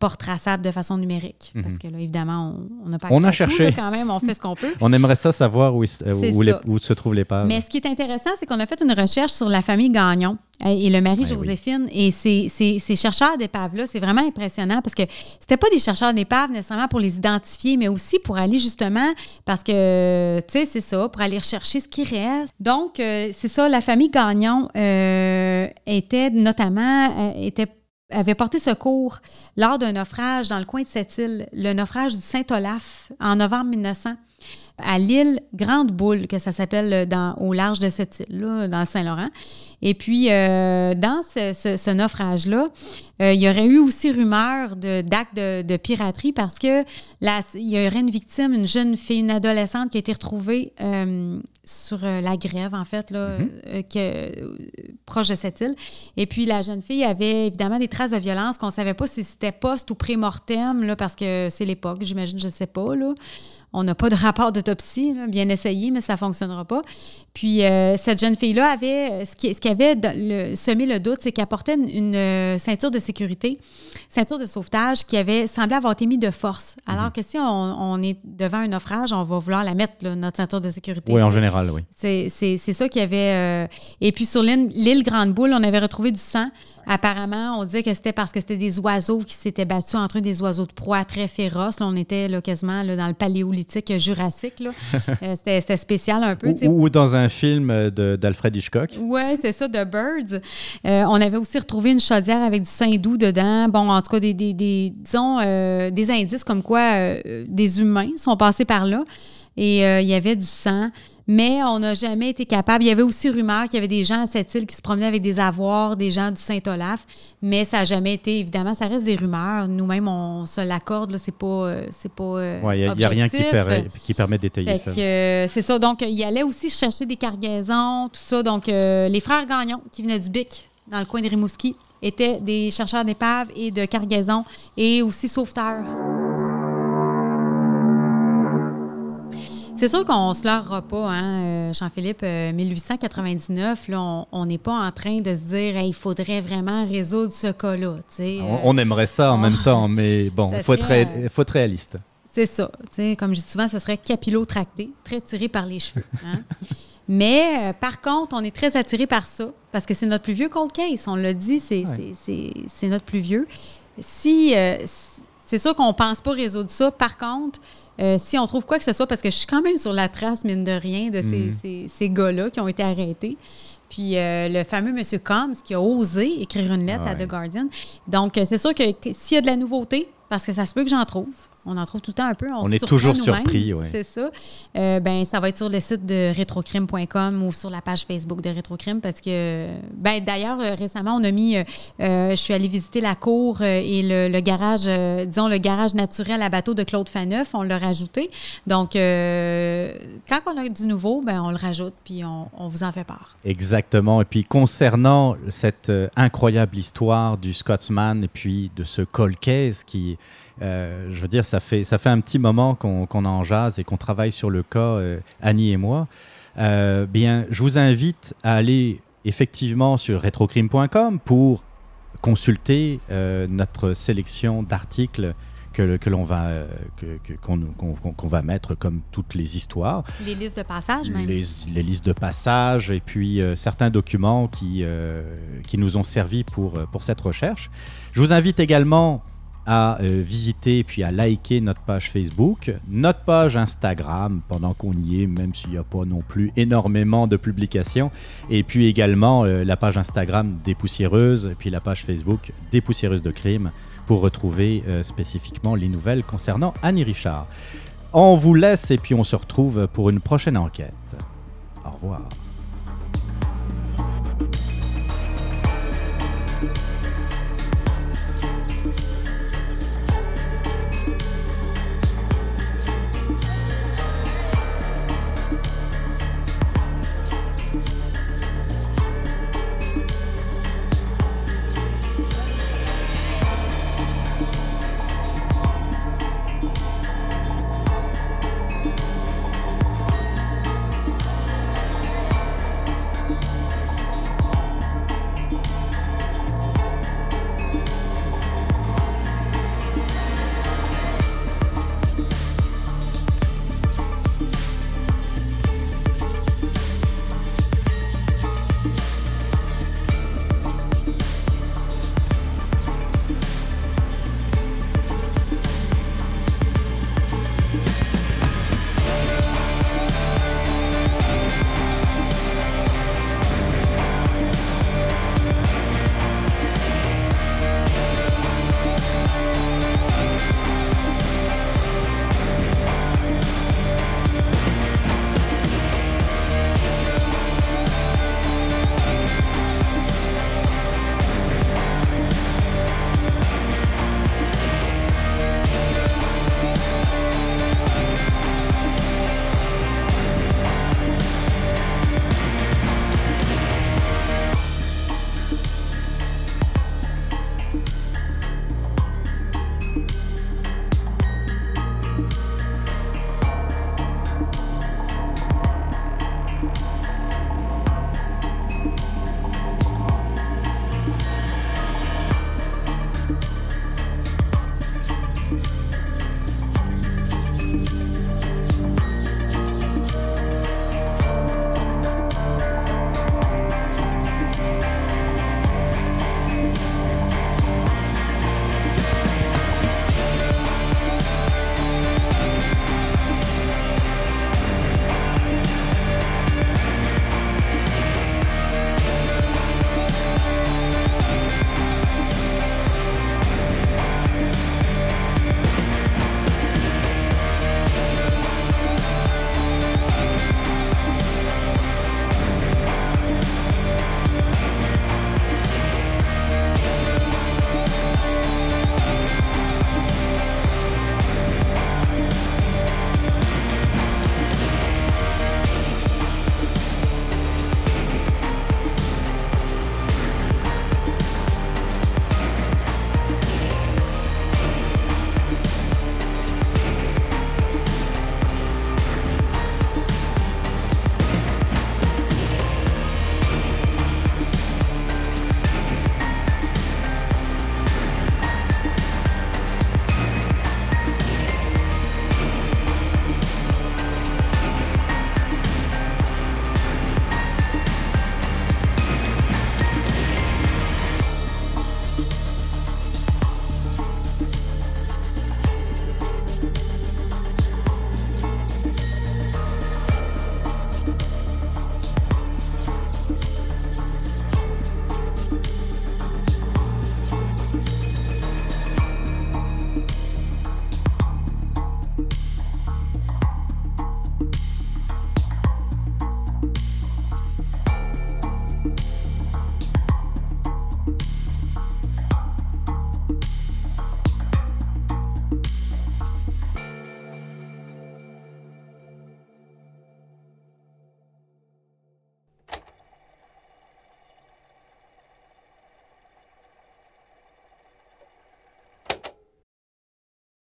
Speaker 2: Pas retraçable de façon numérique. Parce que là, évidemment, on- n'a pas
Speaker 1: Mhm. On a
Speaker 2: à tout,
Speaker 1: cherché.
Speaker 2: là, quand même, on fait ce qu'on peut.
Speaker 1: On aimerait ça savoir où, euh, où, les- se trouve l'épave.
Speaker 2: Mais ce qui est intéressant, c'est qu'on a fait une recherche sur la famille Gagnon euh, et le mari
Speaker 1: Ouais,
Speaker 2: Joséphine. Et ces, ces- ces chercheurs d'épaves-là, c'est vraiment impressionnant parce que c'était pas des chercheurs d'épaves nécessairement pour les identifier, mais aussi pour aller justement, parce que, tu sais, c'est ça, pour aller rechercher ce qui reste. Donc, euh, c'est ça, la famille Gagnon euh, était notamment, euh, était avait porté secours lors d'un naufrage dans le coin de cette île, le naufrage du Saint-Olaf en novembre 1900 à l'île Grande Boule, que ça s'appelle euh, dans- au large de cette île-là, dans Saint-Laurent. Et puis, euh, dans ce, ce- ce naufrage-là, euh, il y aurait eu aussi rumeur d'actes de, de piraterie parce que la- il y aurait une victime, une jeune fille, une adolescente qui a été retrouvée euh, sur la grève, en fait, là,
Speaker 1: Mhm.
Speaker 2: que, proche de cette île. Et puis, la jeune fille avait évidemment des traces de violence qu'on ne savait pas si c'était post ou pré-mortem, parce que c'est l'époque, j'imagine, je ne sais pas, là. On n'a pas de rapport d'autopsie, bien essayé, mais ça ne fonctionnera pas. Puis euh, cette jeune fille-là avait, ce qui, ce qui avait le- semé le doute, c'est qu'elle portait une, une, euh, ceinture de sécurité, ceinture de sauvetage qui avait semblé avoir été mise de force. Alors que si on, on est devant un naufrage, on va vouloir la mettre, là, notre ceinture de sécurité.
Speaker 1: oui, en général, oui.
Speaker 2: C'est c'est- c'est ça qu'il y avait. euh, Et puis sur l'île l'île Grande Boule, on avait retrouvé du sang. Apparemment, on disait que c'était parce que c'était des oiseaux qui s'étaient battus entre eux, des oiseaux de proie très féroces. Là, on était là, quasiment là, dans le paléolithique jurassique. là. Euh, c'était spécial un peu.
Speaker 1: Ou, ou dans un film euh, d'Alfred Hitchcock.
Speaker 2: Oui, c'est ça, de Birds. Euh, on avait aussi retrouvé une chaudière avec du saindoux doux dedans. Bon, en tout cas, des, des, des- disons, euh, des indices comme quoi des humains sont passés par là. Et il y avait du sang. Mais on n'a jamais été capable. Il y avait aussi rumeur qu'il y avait des gens à cette île qui se promenaient avec des avoirs, des gens du Saint-Olaf, mais ça n'a jamais été, évidemment, ça reste des rumeurs. Nous-mêmes, on se l'accorde, c'est pas, euh, c'est pas euh,
Speaker 1: Il n'y a, rien qui, qui permet d'étayer ça.
Speaker 2: Euh, c'est ça, donc il allait aussi chercher des cargaisons, tout ça. Donc, les frères Gagnon, qui venaient du Bic, dans le coin de Rimouski, étaient des chercheurs d'épaves et de cargaisons et aussi sauveteurs. C'est sûr qu'on ne se leurra pas, hein, euh, Jean-Philippe. 1899, euh, là, on n'est pas en train de se dire il faudrait vraiment résoudre ce cas-là.
Speaker 1: on, euh, aimerait ça en même temps, mais bon, il faut, faut, être réaliste.
Speaker 2: C'est ça. Comme je dis souvent, ce serait capillotracté, très tiré par les cheveux. Hein. mais par contre, on est très attiré par ça parce que c'est notre plus vieux cold case. On l'a dit, c'est notre plus vieux. Si, c'est sûr qu'on ne pense pas résoudre ça. Par contre, euh, si on trouve quoi que ce soit, parce que je suis quand même sur la trace, mine de rien, de ces, mhm. gars-là qui ont été arrêtés. Puis euh, le fameux M. Combs qui a osé écrire une lettre à The Guardian. Donc, euh, c'est sûr que s'il y a de la nouveauté, parce que ça se peut que j'en trouve, on en trouve tout le temps un peu.
Speaker 1: On, est toujours surpris, oui.
Speaker 2: C'est ça. Euh, ben, ça va être sur le site de rétrocrime.com ou sur la page Facebook de Rétrocrime parce que, ben, d'ailleurs, euh, récemment, on a mis, euh, je suis allée visiter la cour et le, garage, disons, le garage naturel à bateau de Claude Faneuf, on l'a rajouté. Donc, quand on a du nouveau, ben, on le rajoute puis on, vous en fait part.
Speaker 1: Exactement. Et puis, concernant cette incroyable histoire du Scotsman et puis de ce Colcaise qui euh, je veux dire, ça fait, ça fait un petit moment qu'on en jase et qu'on travaille sur le cas, euh, Annie et moi. Euh, bien, je vous invite à aller effectivement sur retrocrime.com pour consulter notre sélection d'articles que, que l'on va, qu'on va mettre comme toutes les histoires.
Speaker 2: Les listes de passage, même.
Speaker 1: Les, les listes de passage et puis certains documents qui, qui nous ont servi pour, pour cette recherche. Je vous invite également à euh, visiter puis à liker notre page Facebook, notre page Instagram pendant qu'on y est, même s'il n'y a pas non plus énormément de publications, et puis également euh, la page Instagram des poussiéreuses, et puis la page Facebook des poussiéreuses de crime pour retrouver euh, spécifiquement les nouvelles concernant Annie Richard. On vous laisse et puis on se retrouve pour une prochaine enquête. Au revoir.